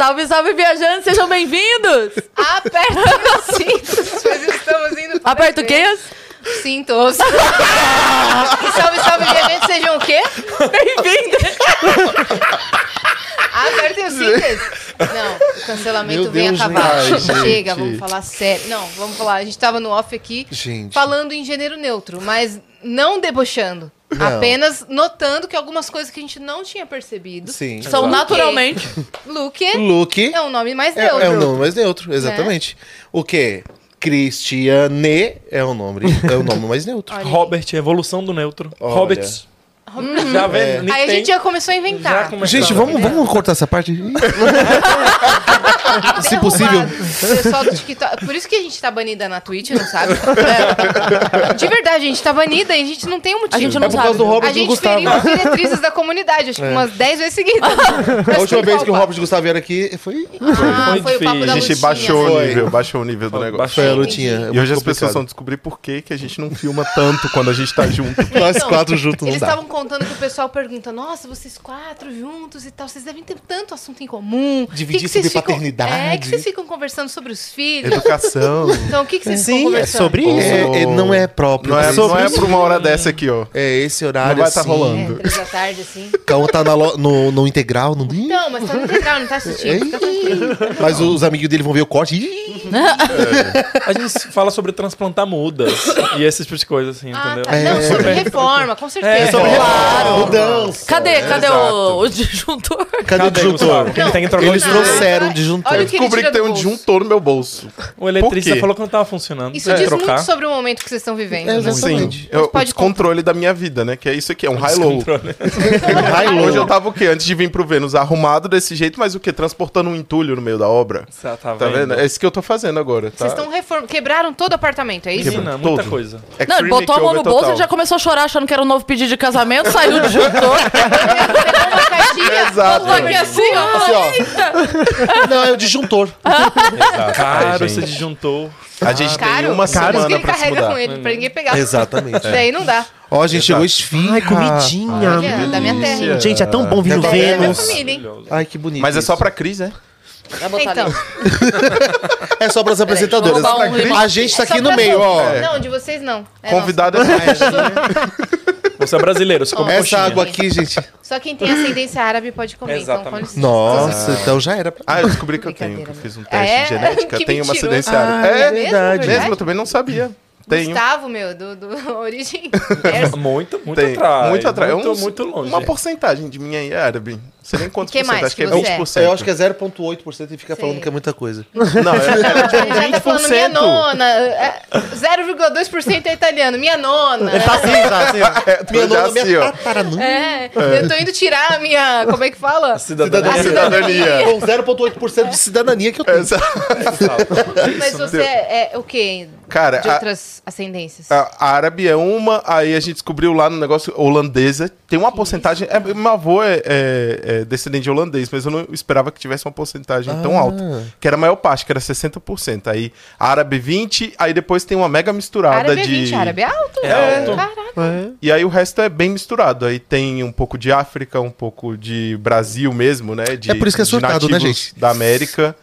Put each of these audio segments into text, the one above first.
Salve, salve, viajantes, sejam bem-vindos! Aperta os cintos, pois estamos indo para Aperta o quê? Cintos. salve, salve, viajantes, sejam o quê? Bem-vindos! Apertem os cintos. Não, o cancelamento Meu vem Deus, acabar. ai, Chega, gente. vamos falar sério. Não, vamos falar. A gente tava no off aqui Gente. falando em gênero neutro, mas não debochando. Não. Apenas notando que algumas coisas que a gente não tinha percebido. Sim. São naturalmente. Luke Luke é um nome mais é, neutro. é um nome mais neutro, exatamente. O quê? Cristiane é o nome, é o nome mais neutro. Olha. Robert, evolução do neutro. Olha. Robert. Já vem. É. Aí a tem. gente já começou a inventar. Gente, vamos, vamos cortar essa parte? Se possível. Pessoal do TikTok. Por isso que a gente tá banida na Twitch, não sabe? É. De verdade, a gente tá banida e a gente não tem um motivo. A gente É não por causa sabe. do Robert A gente Gustavo. feriu as diretrizes da comunidade, acho que umas 10 vezes seguidas. A última vez que o Robert Gustavo vieram aqui foi, Ah, Foi foi, o papo difícil. da A gente lutinha. baixou o Foi. nível, baixou o nível do negócio. baixou. foi a lutinha. É E hoje as pessoas vão descobrir por que, que a gente não filma tanto quando a gente tá junto. Nós Então, quatro juntos não Eles estavam contando que o pessoal pergunta: Nossa, vocês quatro juntos e tal, vocês devem ter tanto assunto em comum. Dividir sobre ficam- paternidade. É, que vocês ficam conversando sobre os filhos. Educação. Então, o que, que vocês ficam Sim, é conversando? sobre isso. É, é, não é próprio. Não é, Sobre não é pra uma hora dessa aqui, ó. É esse horário Não vai tá assim. rolando. É, três da tarde, assim. Cão tá na lo- no, no integral, no... Não, mas tá no integral, não tá assistindo. Tranquilo. mas os amigos dele vão ver o corte. Ih, A gente fala sobre transplantar mudas e essas tipos de coisas, assim, Ah, entendeu? tá. Não, sobre reforma, com certeza. É, sobre Claro. Mudança. Cadê? Cadê o, o disjuntor? Cadê, Cadê, o disjuntor? Ele tem que trocar Eles trouxeram um disjuntor. Olha Eu descobri que tem do um disjuntor no meu bolso. O eletricista falou que não tava funcionando. Isso Vai diz trocar. muito sobre o momento que vocês estão vivendo. É, né? exatamente. Sim, eu, o pode descontrole da minha vida, né? Que é isso aqui, é um high-low. Descontrole. Hoje eu tava o quê? Antes de vir pro Vênus, arrumado desse jeito, mas o quê? Transportando um entulho no meio da obra. Tá, tá Tá vendo? É isso que eu tô fazendo agora, tá? Vocês estão reform... quebraram todo o apartamento, é isso? Menina, muita Todo. coisa. Não, ele botou a mão no bolso e já começou a chorar achando que era um novo pedido de casamento, saiu o disjuntor. Caixinha, Exato. Botou aqui assim, ó. Assim, ó. Não, é o disjuntor. Caro Ai, esse disjuntor. A gente tem Caro, uma por isso que semana ele pra se carrega mudar. com ele, pra ninguém pegar. Exatamente. Daí não dá. Ó, a gente chegou esfirra. Ai, comidinha. Olha, da minha terra. Gente, é tão bom vir no Tá Da minha Vênus. família, hein? Ai, que bonito. Mas é só isso. pra Cris, né? Vai botar Então, ali. É só pras apresentadoras. um a gente tá é só aqui no pra meio, ó. Não, de vocês não. É Convidado é Você é brasileiro, você come Essa coxinha. água aqui, gente. Só quem tem ascendência árabe pode comer. Então, com Exatamente. licença. Nossa, então já era. pra- Ah, eu descobri que eu tenho. Que eu fiz um né? teste Ah, é? de genética. Tenho uma mentiroso. acidência Ah, árabe. é É, verdade. mesmo, eu também não sabia. Tenho. Gustavo, meu, do, do Origem. Muito, muito Tem. atrás. Muito atrás. É Muito, uns- muito longe. Uma porcentagem de mim aí é árabe. Não sei nem quantos Que por cento. mais Acho que é que você é? 20%. Eu acho que é 0,8% e fica Sei. falando que é muita coisa. Não, é, é tipo Ele já tá falando minha 20%. nona. é, 0,2% é italiano. Minha nona. Tá assim, tá assim. É, Minha já nona, assim, minha ó. tataranu. É, eu tô indo tirar a minha. Como é que fala? Cidadania. A Cidadania. Com 0,8% de cidadania que eu tenho. Exato. Mas você é, é o quê? Cara, De a- ascendências? A a árabe é uma, aí a gente descobriu lá no negócio holandesa. Tem uma porcentagem. É, meu avô é, é- é descendente de holandês, mas eu não esperava que tivesse uma porcentagem tão Ah. alta. Que era a maior parte, que era 60%. Aí árabe 20%, aí depois tem uma mega misturada árabe é de. 20, árabe é alto. É alto. Caraca. E aí o resto é bem misturado. Aí tem um pouco de África, um pouco de Brasil mesmo, né? De, É por isso que é surtado, né, gente? Da América.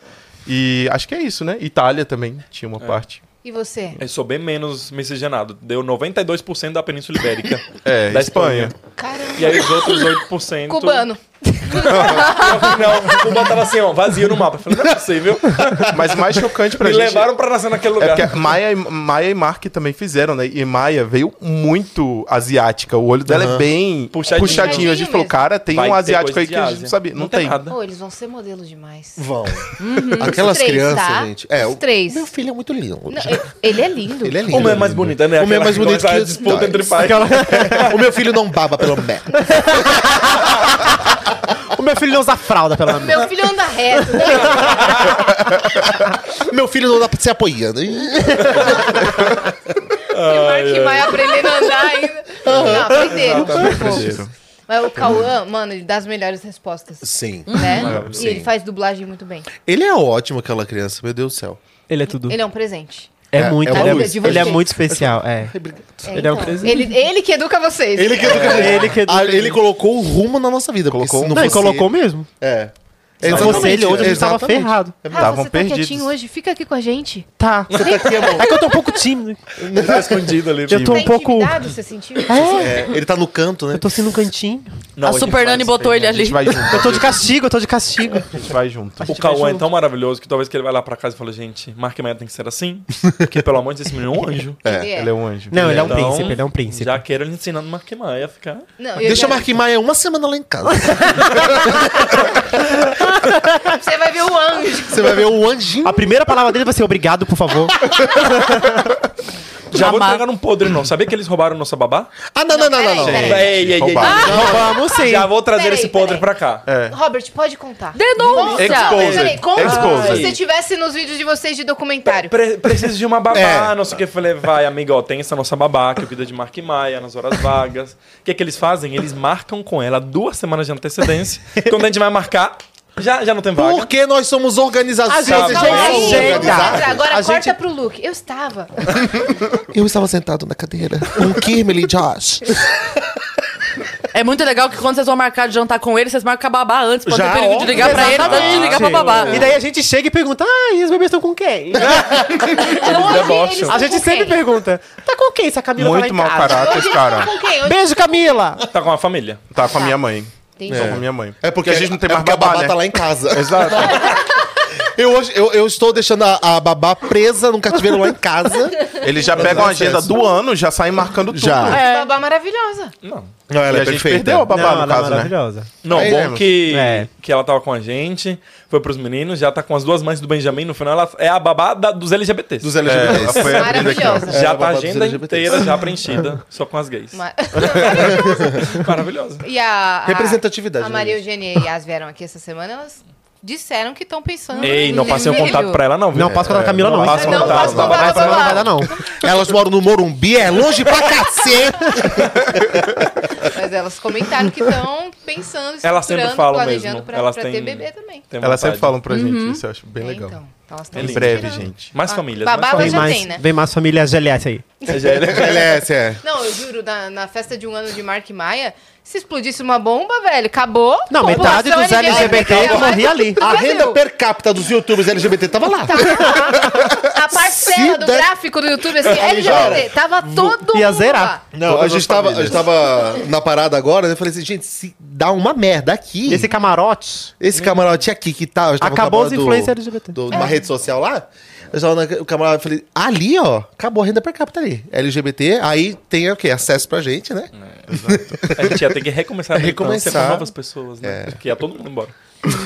E acho que é isso, né? Itália também tinha uma parte. E você? Eu sou bem menos miscigenado. Deu 92% da Península Ibérica. É, da Espanha. Caramba. E aí os outros 8%. Cubano. Não, Cuba tava assim, ó, vazio no mapa. Eu falei, não é possível. Mas o mais chocante pra Me gente. levaram pra nascer naquele É lugar. porque a Maia, e- Maia e Mark também fizeram, né? E Maia veio muito asiática. O olho dela é bem Puxadinho. puxadinho. A gente falou, cara, tem Vai um asiático aí que a gente não sabia. Não, tem. nada. Oh, eles vão ser modelos demais. Vão. Aquelas Os três, crianças, tá? gente. É, Os o três. meu filho é muito lindo. Não, ele- é lindo. Ele é lindo. O meu é mais bonito, né? O meu é mais Aquela- bonito que aquela os disputa entre pais. o meu filho não baba pelo menos. O meu filho não usa fralda, pelo menos. Meu filho anda reto. né? meu filho não dá pra se apoiando. E Mark vai aprendendo a andar ainda. Não. Aprenderam. Mas o Cauã, mano, ele dá as melhores respostas. Sim. Né? Sim. E ele faz dublagem muito bem. Ele é ótimo, aquela criança, meu Deus do céu. Ele é tudo. Ele é um presente. É, É- muito. é ele, é, ele é muito especial, é. É, Ele é um então, presente. Ele, ele que educa vocês. Ele que educa Ele que educa Ah, ele colocou o rumo na nossa vida. Colocou se não Não, colocou mesmo. É. Se não fosse ele, hoje a gente tava ferrado. Estavam você tá perdidos. quietinho hoje? Fica aqui com a gente. Tá. É que eu tô um pouco tímido. Tá escondido ali. Eu tô tá um pouco. intimidado, você sentiu? É, ele tá no canto, né? Eu tô assim num cantinho. Não, a gente Super Nani botou ele A ali. gente vai junto. Eu tô de castigo, eu tô de castigo. A gente vai junto. O gente Cauã vai é tão maravilhoso que talvez que ele vai lá pra casa e fala, gente, Mark Maia tem que ser assim. Porque, pelo amor de Deus, esse menino é um anjo. Ele é. Ele é um anjo. Não, ele é um Então, príncipe, ele é um príncipe. Já quero ele ensinando Mark Maia a ficar... Deixa o Marquinhos Maia uma semana lá em casa. Você vai ver o anjo. Você vai ver o anjinho. A primeira palavra dele vai ser obrigado, por favor. Já vou Amar. entregar um podre, não. Sabia que eles roubaram nossa babá? Ah, não, não, não, não. não. Peraí, Ei, ei, ei, Roubaram. Vamos sim. Já vou trazer Peraí, esse podre peraí. pra cá. É. Robert, pode contar. Denúncia! Exposed. Peraí, conta Exposed. se você estivesse nos vídeos de vocês de documentário. Pre- preciso de uma babá, É. não sei o que. Eu falei, vai, amiga, ó, tem essa nossa babá que cuida de Mark Maia nas horas vagas. O que é que eles fazem? Eles marcam com ela duas semanas de antecedência. Quando a gente vai marcar, já, já não tem vaga. Porque nós somos organizações. A gente Calma é aí, chega. vamos entrar. Agora A corta gente- pro Luke. Eu estava. Eu estava sentado na cadeira com Kimberly e Josh. É muito legal que quando vocês vão marcar de jantar com ele, vocês marcam a babá antes, pra Já, ter perigo de ligar pra ele antes de ligar pra babá. E daí a gente chega e pergunta: Ah, e os bebês estão com quem? Debocham. eles A gente sempre quem? pergunta: Tá com quem se a Camila Muito tá mau em casa? caráter esse cara. Beijo, Camila! Tá com a família. Tá com a minha mãe. Entendi. Tá com a minha mãe. É porque a gente não tem é mais porque a babá, babá né? tá lá em casa. Exato. Eu, hoje, eu, eu estou deixando a, a babá presa num cativeiro lá em casa. Eles já pegam a agenda do ano, já saem marcando tudo. Já. É. Babá maravilhosa. Não. Não, ela E é a gente perfeita. perdeu a babá, Não, no ela é caso, né? maravilhosa. Não, É bom que, É. que ela tava com a gente, foi pros meninos, já tá com as duas mães do Benjamin. No final, ela é a babá da- dos LGBTs. Dos É, LGBTs. ela foi abrindo aqui, ó. Maravilhosa. É, já a tá babá a dos agenda LGBTs. inteira já preenchida, só com as gays. Ma- Maravilhosa. E a, a Representatividade, A né, Maria gente? Eugênia e Yas vieram aqui essa semana, elas disseram que estão pensando. Ei, não passei o contato pra ela, não, viu? Não passa com a Camila, não. passa? Não contato. passa Não, contato Vai, pra não vai lá. dar, não. Elas moram no Morumbi, é longe pra cacete. Mas elas comentaram que estão pensando, Elas sempre falam planejando mesmo. pra, Elas pra têm- ter bebê também. Tem Elas sempre falam pra gente isso, eu acho bem É, legal. Então, elas estão Em breve, gente. Mais Ah, famílias. babá mais já famílias. mais, tem, né? vem mais família GLS aí. É- LS, é. Não, eu juro, na, na festa de um ano de Mark Maia, se explodisse uma bomba, velho, acabou. Não, metade dos LGBT morria ali. A renda per capita dos youtubers LGBT tava lá. A parcela do der- gráfico do YouTube, assim, LGBT, tava todo Ia mundo zerar. lá. Não, Todas a gente, tava, a famílias. gente tava na parada agora, né? Eu falei assim, gente, se dá uma merda aqui. Esse camarote. Esse camarote aqui que tá. eu tava Acabou os influencers LGBT. Do, numa rede social lá. Eu tava na, o camarada eu falei, ali, ó, acabou a renda per capita ali. LGBT, aí tem o quê? Acesso pra gente, né? A gente ia ter que recomeçar a Recomeçar. com novas pessoas, né? Porque ia todo mundo embora.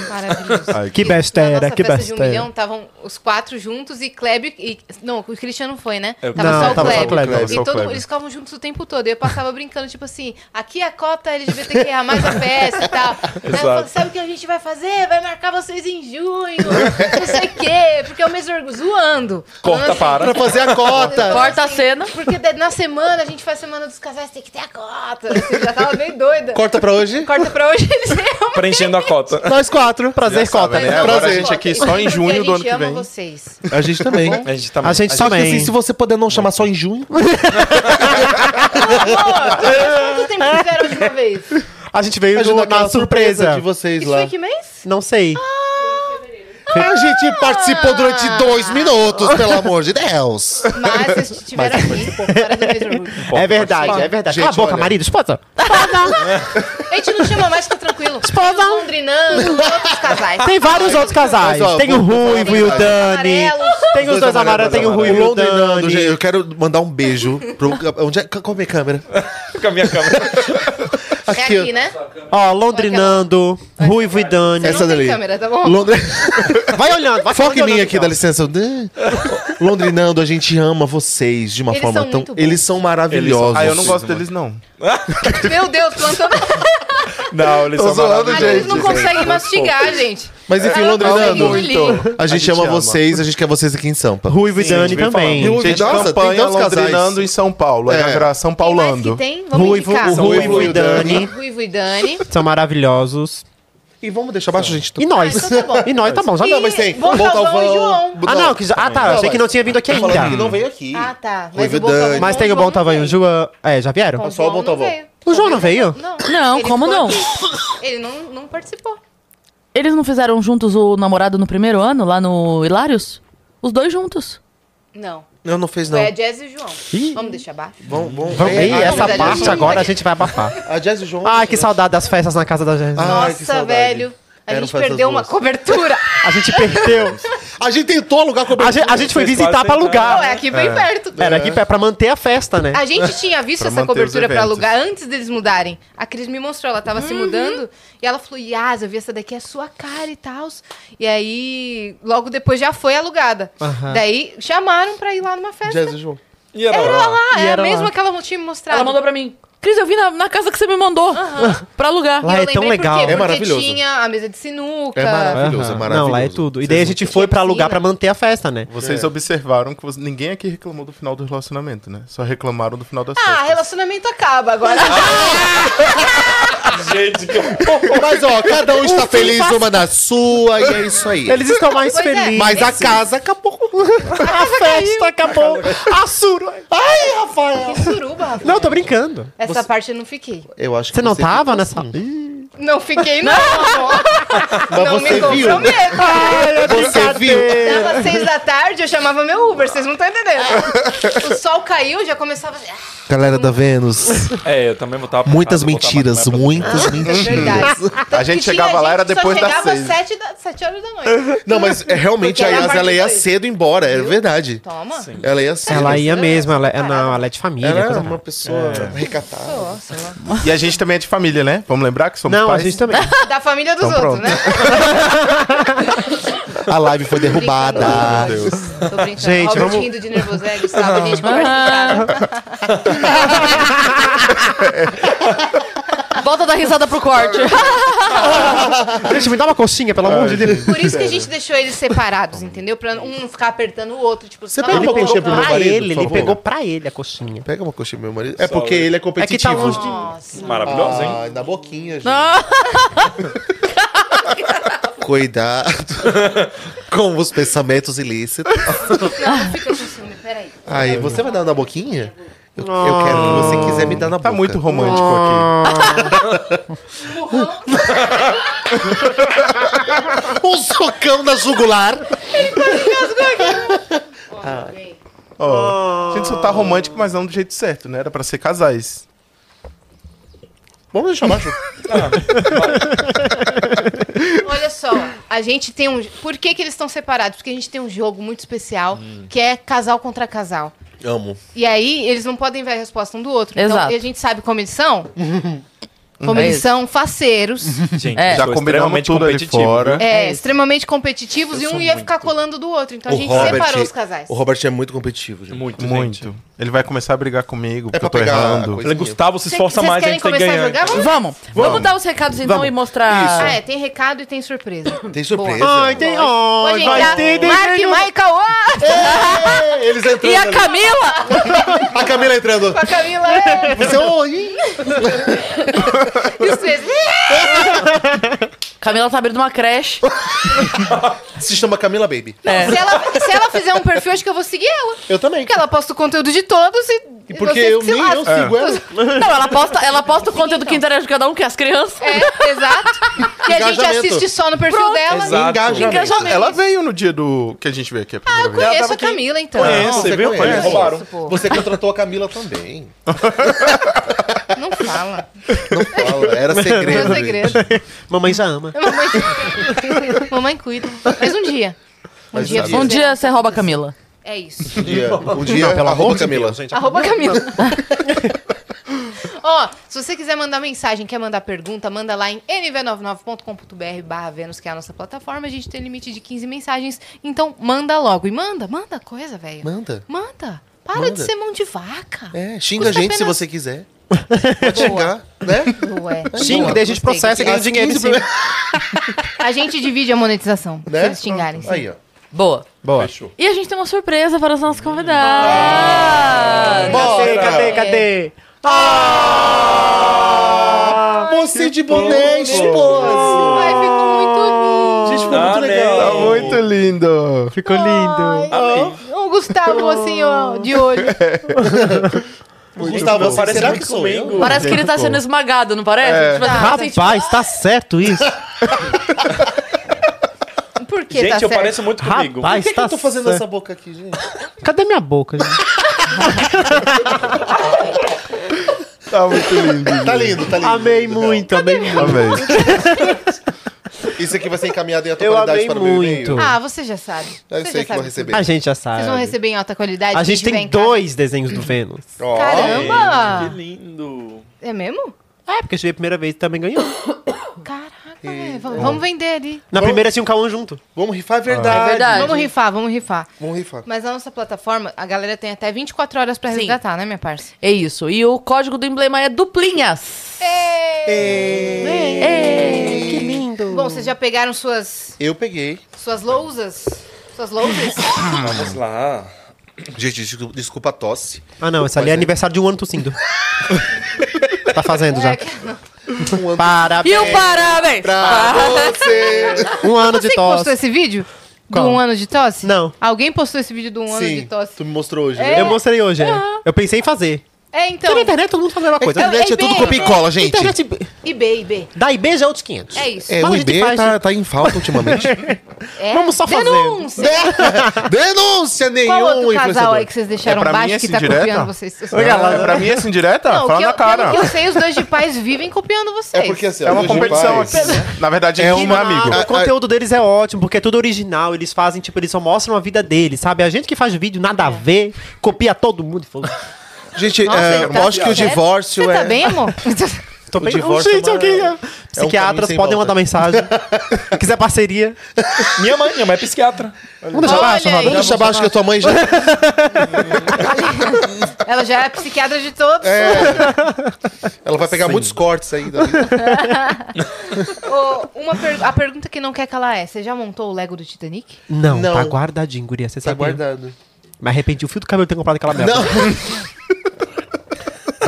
Maravilhoso. Ai, Que besteira, que festa de um besteira. milhão, estavam os quatro juntos e Kleber e... Não, o Cristiano foi, né? Eu- Tava Não, só o tava só o Kleber. Kleber. E todo, Kleber. eles ficavam juntos o tempo todo. E eu passava brincando, tipo assim, aqui a cota LGBTQIA, mais a festa e tal. Aí eu falava, Sabe o que a gente vai fazer? Vai marcar vocês em junho, não sei o quê, porque é o mês do orgulho, zoando. Corta Falando para. Pra fazer a cota. Corta a cena. Porque na semana a gente faz semana dos casais, tem que ter a cota. Você já tava bem doida. Corta pra hoje. Corta pra hoje, eles realmente... Preenchendo a cota. Nós quatro. Prazer, cota. né? Agora Prazer. a gente aqui só em junho do ano A que gente ama vem. vocês. A gente também. A gente tá A gente Só que também. assim, se você puder não chamar só em junho. Quanto tempo fizeram de uma vez? A gente veio no- aquela na surpresa. de vocês Isso lá. foi que mês? Não sei. A gente participou durante dois minutos, pelo amor de Deus. Mas vocês estiveram aqui fora do do orgulho. É verdade, é verdade. Gente, Cala a boca, olha. marido. Esposa. A gente não chama mais, fica tranquilo. Esposa. Tem os Londrinando, outros casais. Tem vários outros casais. Mas, ó, Tem o vou- Ruivo e o Dani. Amarelos. Tem os dois amarelos, tem o Ruivo e o Londrinando, gente, Dani. eu quero mandar um beijo pro. Onde é? Qual é a minha câmera? com a minha câmera. É aqui, né? Ó, Londrinando, Ruivo e Dani. Essa Não tem dali. câmera, tá bom? Londre... Vai olhando, vai Foca em mim olhando, aqui, então. dá licença. Londrinando, a gente ama vocês de uma Eles forma são tão. muito bons. Eles são maravilhosos. Ah, eu não gosto deles, não. Meu Deus, plantando. Não, eles Tô são zoando, maravilhosos. Eles não gente. conseguem mastigar, gente. Mas enfim, não Londrinando, engolir. a gente ama vocês, a gente quer vocês aqui em Sampa. Ruivo e Dani também. Gente, Nossa, tem campanha tantos casais. Londrinando em São Paulo. É. virar São Quem mais Paulando. tem? Vamos Ruivo, indicar. o Ruivo e Dani Ruivo e Dani. são maravilhosos. E vamos deixar abaixo, gente. E nós? Ah, então tá bom. E nós, tá bom. Já E Não, mas tem. E João. Ah, não, que já... Ah, tá. Achei que mas- não tinha vindo aqui falando ainda. que não veio aqui. Ah, tá. Ruivo o e Bom Dani. Mas tem o bom tamanho. não João... É, já vieram? Só o Bom. O João não veio? Não. Não, Ele como ficou não? aqui. Ele não, não participou. Eles não fizeram juntos o namorado no primeiro ano, lá no Hilários? Os dois juntos. Não. Não, não fez não. Foi a Jazz e o João. Ih. Vamos deixar abaixo? Vamos, vamos. Vamos, É, Ei, a- essa parte eu agora não- a gente vai abafar. A Jazz e o João. Ai, que saudade das festas na casa da gente. Ai, que Nossa, saudade. velho. A gente perdeu uma cobertura. A gente perdeu. A gente tentou alugar A cobertura. gente, a gente foi Vocês visitar pra alugar. Não, é aqui bem perto. Era aqui pra pra manter a festa, né? A gente tinha visto essa cobertura pra alugar antes deles mudarem. A Cris me mostrou, ela tava se Uhum. mudando e ela falou: Yas, eu vi essa daqui, é sua cara e tal. E aí, logo depois já foi alugada. Aham. Daí chamaram pra ir lá numa festa. Jazz e João. E era, Era lá, E é era a mesma lá. que ela tinha me mostrado. Ela mandou pra mim. Cris, eu vi na, na casa que você me mandou. Pra alugar. Lá eu é tão legal. por quê? É Porque maravilhoso. tinha a mesa de sinuca. É maravilhoso, é maravilhoso. Não, lá é tudo. E daí a gente foi pra alugar pra manter a festa, né? Vocês observaram que você- ninguém aqui reclamou do final do relacionamento, né? Só reclamaram do final das Ah, festas. relacionamento acaba agora. Gente, que Mas, ó, cada um está feliz uma na sua e é isso aí. Eles estão mais Pois é. felizes. Mas a casa acabou. a festa acabou. A sura. Ai, Rafael. que suruba, Rafa. Não, tô brincando. Essa parte eu não fiquei. Eu acho que Você não tava nessa. Ih. Não fiquei, não. Mas não você me viu? comprometo. Você viu? Dava seis da tarde, eu chamava meu Uber, vocês não estão entendendo. O sol caiu, já começava. Ah, Galera da Vênus. É, eu também botava pra Muitas casa, mentiras, pra- muitas É mentiras. verdade. Tanto A gente chegava lá, era depois só das chegava seis. sete, da, sete horas da noite. Não, mas é, realmente Porque a era Yas ela ia dois. cedo embora, é verdade. Toma. Ela ia cedo. Ela ia Não, mesmo, ela, é- não, ela é de família. Ela era uma pessoa recatada. Nossa, E a gente também é de família, né? Vamos lembrar que somos Não, a pais. gente também. da família dos Então, outros, pronto. né? A live foi derrubada. Meu Deus. Tô brincando. Gente, Robert vamos- rindo de nervoso, é, Gustavo, a gente conversa em casa. Volta da risada pro corte. Gente, me dá uma coxinha, pelo amor de Deus. Por isso que a gente deixou eles separados, entendeu? Pra um não ficar apertando o outro. Tipo, Você não, pega Ele uma coxinha pegou pro meu marido, ele, ele pegou pra ele a coxinha. Pega uma coxinha pro meu marido. É Salve. porque ele é É que competitivo. tá longe de... Nossa. Maravilhosa, hein? Ai, na boquinha, gente. Ah, Cuidado com os pensamentos ilícitos. Não, não fica com ciúme, peraí. Aí, você vai dar na boquinha? Eu, eu quero que você quiser me dar na Tá boca. muito romântico Um socão na jugular. aqui. Ó, a gente só tá romântico, mas não do jeito certo, né? Era pra ser casais. Vamos deixar baixo. Olha só, a gente tem um. Por que, que eles estão separados? Porque a gente tem um jogo muito especial Hum. que é casal contra casal. Amo. E aí, eles não podem ver a resposta um do outro. Então, Exato. e a gente sabe como eles são? Como É eles isso. são faceiros, Gente, É. Já combinamos extremamente tudo ali fora. é, isso. extremamente competitivos, e Eu um sou ia muito. ficar colando do outro. Então a gente separou os casais. o Robert é muito competitivo, gente. Muito, gente. Muito. Ele vai começar a brigar comigo, É porque eu tô errando. Ele, Gustavo, se esforça mais, a querem gente tem que começar a ganhar. jogar? Vamos? Vamos. Vamos dar os recados então Vamos. e mostrar. Isso. Ah, é, tem recado e tem surpresa. Tem surpresa. Ai, tem... Ai, vai entrar. ter Mark! É, eles entrando E a. Camila? A Camila entrando. A Camila, é. Você, oi. E os três. Camila tá abrindo uma creche. Se chama Camila Baby. É. Se ela, se ela fizer um perfil, acho que eu vou seguir ela. Eu também. Porque ela posta o conteúdo de todos e. E porque eu eu lasquem. sigo ela. Não, ela posta, ela posta o conteúdo que interage com cada um, que é as crianças. É, exato. E a gente assiste só no perfil dela. Exato. Engajamento. Engajamento. Ela veio no dia do que a gente veio aqui a Ah, eu conheço a Camila, então. Conhece, Você viu? conhece? Eles roubaram. Isso. Você contratou a Camila também. Não fala. Não fala, era segredo. Meu segredo. Mamãe já ama. Mamãe... Mamãe cuida. Mas um dia. Um Mas dia. Um dia você rouba a Camila. É isso. Um dia, um dia Não, pelo arroba Camila. Gente. Arroba Camila. Ó, se você quiser mandar mensagem, quer mandar pergunta, manda lá em nv99.com.br barra Vênus, que é a nossa plataforma. A gente tem limite de 15 mensagens, então manda logo. E manda, manda coisa, velho. Manda. Manda. Para Manda. de ser mão de vaca. É, xinga a Custa gente se apenas- você quiser. Pode xingar, né? Ué. Xinga, Boa, daí a gente processa e ganha dinheiro em 15 cima. A gente divide a monetização, Né? se eles xingarem. sim. Aí, ó. Boa. Boa. Fechou. E a gente tem uma surpresa para os nossos convidados. Cadê, Bora. cadê, cadê? Mocinho de boné, esposa. Ai, ficou muito lindo. Gente, ficou Ah, muito legal. Tá muito lindo. Ficou lindo. Amei. O Gustavo, assim, ó, de olho. Gustavo, assim, Parece será que sou comigo. eu? Parece que ele tá sendo esmagado, não parece? É. Tipo, assim, assim, tipo, Rapaz, tá certo isso? que Gente, tá eu certo. pareço muito comigo. Rapaz, Por que, que tá eu tô fazendo certo. essa boca aqui, gente? Cadê minha boca, gente? Tá muito lindo. Tá lindo, tá lindo. Amei Lindo, muito, amei muito. Amei. Isso aqui vai ser encaminhado em alta Eu qualidade amei para o meu muito. e-mail. Ah, você já sabe. Eu Você sei já que vou sabe. receber. A gente já sabe. Vocês vão receber em alta qualidade. A gente tem dois desenhos do Vênus. Caramba! Que lindo. É mesmo? É, porque eu cheguei a primeira vez e também ganhou. Caraca, velho. Vamos, vamos vender ali. Na primeira tinha um K1 junto. Vamos rifar, é verdade. É verdade. Vamos rifar, vamos rifar. Vamos rifar. Mas na nossa plataforma, a galera tem até 24 horas pra Sim. resgatar, né, minha parça? É isso. E o código do emblema é duplinhas. Que lindo. Bom, vocês já pegaram suas, Eu peguei. suas lousas? Suas lousas? Vamos lá. Gente, desculpa, desculpa a tosse. Ah, não, essa ali é aniversário de um ano tossindo. tá fazendo já. É, que- Um ano Parabéns. E o parabéns! pra você. Um ano Você de que postou tosse. esse vídeo? Qual? Do um ano de tosse? Não. Alguém postou esse vídeo do um ano de Sim, tosse? tu me mostrou hoje, É. né? Eu mostrei hoje, é. Eu pensei em fazer. É, Porque então. na internet todo mundo faz a mesma A coisa. internet É, é tudo é copia e cola, gente. Internet, IB, IB. da IB já é outros 500. É isso. É, Mas o a IB faz- tá, tá em falta ultimamente. É. Vamos só fazer. Denúncia! Denúncia nenhum Qual outro casal aí que vocês deixaram É pra mim baixo essa que tá indireta? copiando vocês? Oi, galera. É pra mim essa indireta? Não, Fala que na eu, cara. pelo que eu sei, os dois de pais vivem copiando vocês. É porque assim, É uma competição pais- aqui. Na verdade, É é um uma- amigo. O conteúdo deles é ótimo, porque é tudo original. Eles fazem, tipo, eles só mostram a vida deles, sabe? A gente que faz vídeo nada a ver, copia todo mundo. e falou, Gente, Nossa, é, tá que o divórcio Você é... tá bem, amor? Tô bem. divórcio é Gente, uma- alguém- é um Psiquiatras sem podem volta. mandar mensagem. Quiser parceria. Minha mãe, minha mãe é psiquiatra. Vamos deixar Olha baixo, aí. Roda? Vamos deixar abaixo que a tua mãe já... Ela já é psiquiatra de todos. Ela vai pegar muitos cortes ainda. Ô, uma per- A pergunta que não quer calar é: você já montou o Lego do Titanic? Não, Não. tá guardadinho, guria. Você Tá sabe. guardado. Mas arrependi o fio do cabelo de ter comprado aquela merda. Não,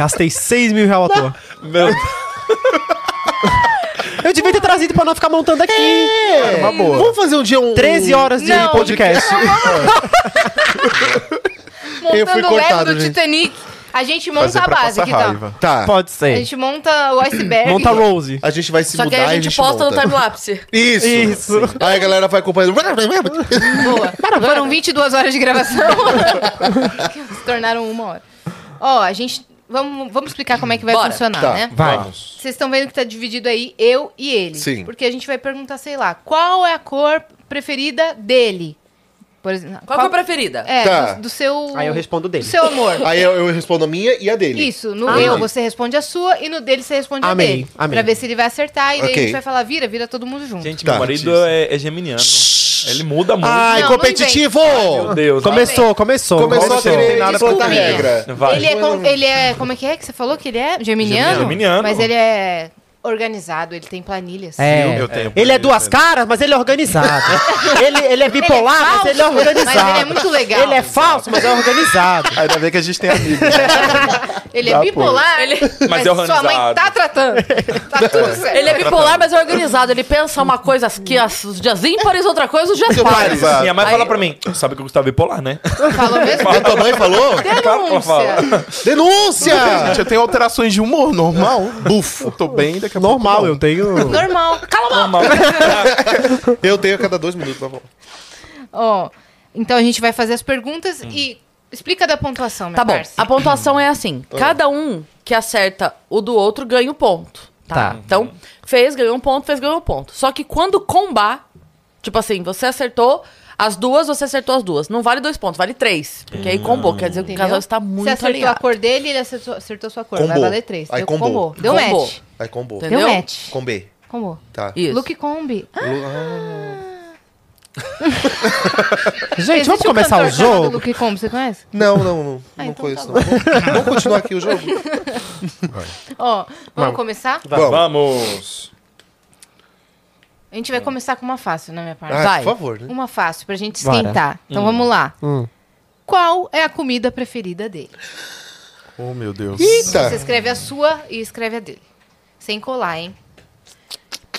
Gastei 6 mil reais à toa. Meu Eu devia ter trazido pra não ficar montando aqui. é uma boa. Vamos fazer um dia um... 13 horas de Não. podcast. Eu fui Montando o Lego cortado, do gente. Titanic. A gente monta Fazer a pra base passar aqui, então. raiva. Tá. Pode A ser. gente monta o iceberg. Monta a Rose. A gente vai se Só que mudar aí a gente posta no monta. timelapse. Isso. Isso. Aí a galera vai acompanhando. Boa. Foram 22 horas de gravação. que se tornaram uma hora. Ó, a gente. Vamos, vamos explicar como é que vai Bora. funcionar, Tá. né? Vai. Vocês estão vendo que tá dividido aí eu e ele. Sim. Porque a gente vai perguntar, sei lá, qual é a cor preferida dele? Por exemplo, Qual que é a preferida? É, Tá. do, do seu. Aí eu respondo dele. Do seu amor. Aí eu, eu respondo a minha e a dele. Isso, no Amei. eu você responde a sua e no dele você responde a Amei, dele. amei. Pra ver se ele vai acertar e daí Ok. a gente vai falar, vira, vira todo mundo junto. Gente, Tá. meu marido é, é geminiano. Ele muda muito. Ai, Não, não competitivo! Meu Deus. Começou, começou. Começou a Começou. querer Tem nada comer. regra. Vai. Ele é, com- ele é. Como é que é que você falou que ele é? Geminiano? Geminiano. Mas ele é organizado, ele tem planilhas. É. Eu tenho. Ele é duas caras, mas ele é organizado. ele, ele é bipolar, Ele é mas ele é falso, organizado. mas ele é muito legal. Ele é falso, mas é organizado. Ainda bem que a gente tem amigos. Ele Dá, é bipolar, Ele- mas, é sua mãe organizado. tá tratando. Tá tudo certo. Ele é bipolar, mas é organizado. Ele pensa uma coisa que as- os dias ímpares, outra coisa os dias pares. Minha mãe Aí- fala pra mim, sabe que o Gustavo é bipolar, né? Falou mesmo? A tua mãe falou? Fala. Denúncia. Denúncia! Gente, eu tenho alterações de humor normal. Bufo. Eu tô bem, daqui a pouco. Normal, não. eu tenho. Normal. Cala a boca. Eu tenho a cada dois minutos, tá bom. Ó, então a gente vai fazer as perguntas e explica da pontuação, minha Tá bom. parça. A pontuação é assim: cada um que acerta o do outro ganha um ponto. Tá. Tá. Então, fez, ganhou um ponto, fez, ganhou um ponto. Só que quando combar, tipo assim, você acertou as duas, você acertou as duas. Não vale dois pontos, vale três. Porque aí combou, quer dizer que o Entendeu? casal está muito Você acertou alinhado. a cor dele, ele acertou, acertou a sua cor. Vai Combou. valer três. Aí Deu, combou. combou. Deu Combou. match. Aí combou. Entendeu? Deu match. Com B. Tá. Isso. Look combi. Ah, Gente, existe vamos um começar cantor o chamado jogo? Look combi, você conhece? Não, não, não. Ah, não então conheço, tá não. Vamos, vamos continuar aqui o jogo? Ó, vamos começar? Vamos. Vamos. A gente vai começar com uma fácil, né, minha parte? Ah, Vai. por favor, né? Uma fácil, pra gente Bora. esquentar. Então vamos lá. Hum. Qual é a comida preferida dele? Oh, meu Deus. Eita! Você escreve a sua e escreve a dele. Sem colar, hein?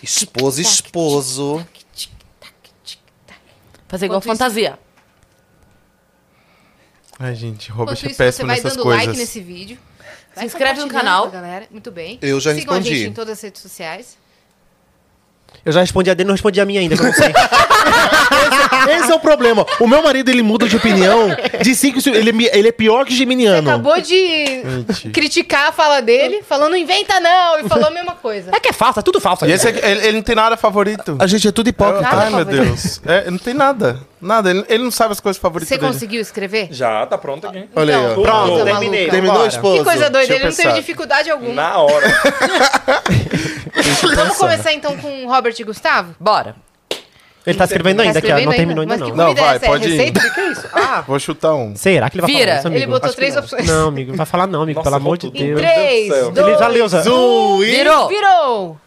Esposo, esposo. Fazer igual Enquanto fantasia. Ai, gente, Robert Enquanto é isso, você péssimo vai nessas dando coisas. like nesse vídeo. Vai inscreve no compartilhando canal. com a Galera. Muito bem. Eu já Sigam a respondi. gente em todas as redes sociais. Eu já respondi a dele, não respondi a minha ainda, que eu não sei. esse, esse é o problema. O meu marido, ele muda de opinião de cinco... Ele, é ele é pior que geminiano. Acabou de criticar a fala dele, falou não inventa não, e falou a mesma coisa. É que é falso, é tudo falso. E esse aqui, ele, ele não tem nada favorito. A gente é tudo hipócrita. Ai, meu. Deus. É, não tem nada. Nada. Ele, ele não sabe as coisas favoritas Você dele. conseguiu escrever? Já, tá pronto aqui. Olha aí, ó. Pronto, coisa terminei. maluca. Terminou, esposo? Que coisa doida, Deixa eu ele não teve pensar. dificuldade alguma. Na hora. Vamos começar então com o Robert e Gustavo? Bora. Ele tá escrevendo Tá ainda, aqui, ó. escrevendo Não terminou ainda, Mas não. que Não, vai, é essa? pode ir. receita? O que é isso? Ah, Vou chutar um. Será que ele vai Vira. falar isso, amigo? ele botou Acho que três não. opções. Não, amigo, não vai falar não, amigo. Nossa, pelo amor de voltou Deus. tudo. Em 3, Deus do céu. 2, Ele já leu, Zé. Virou. Virou!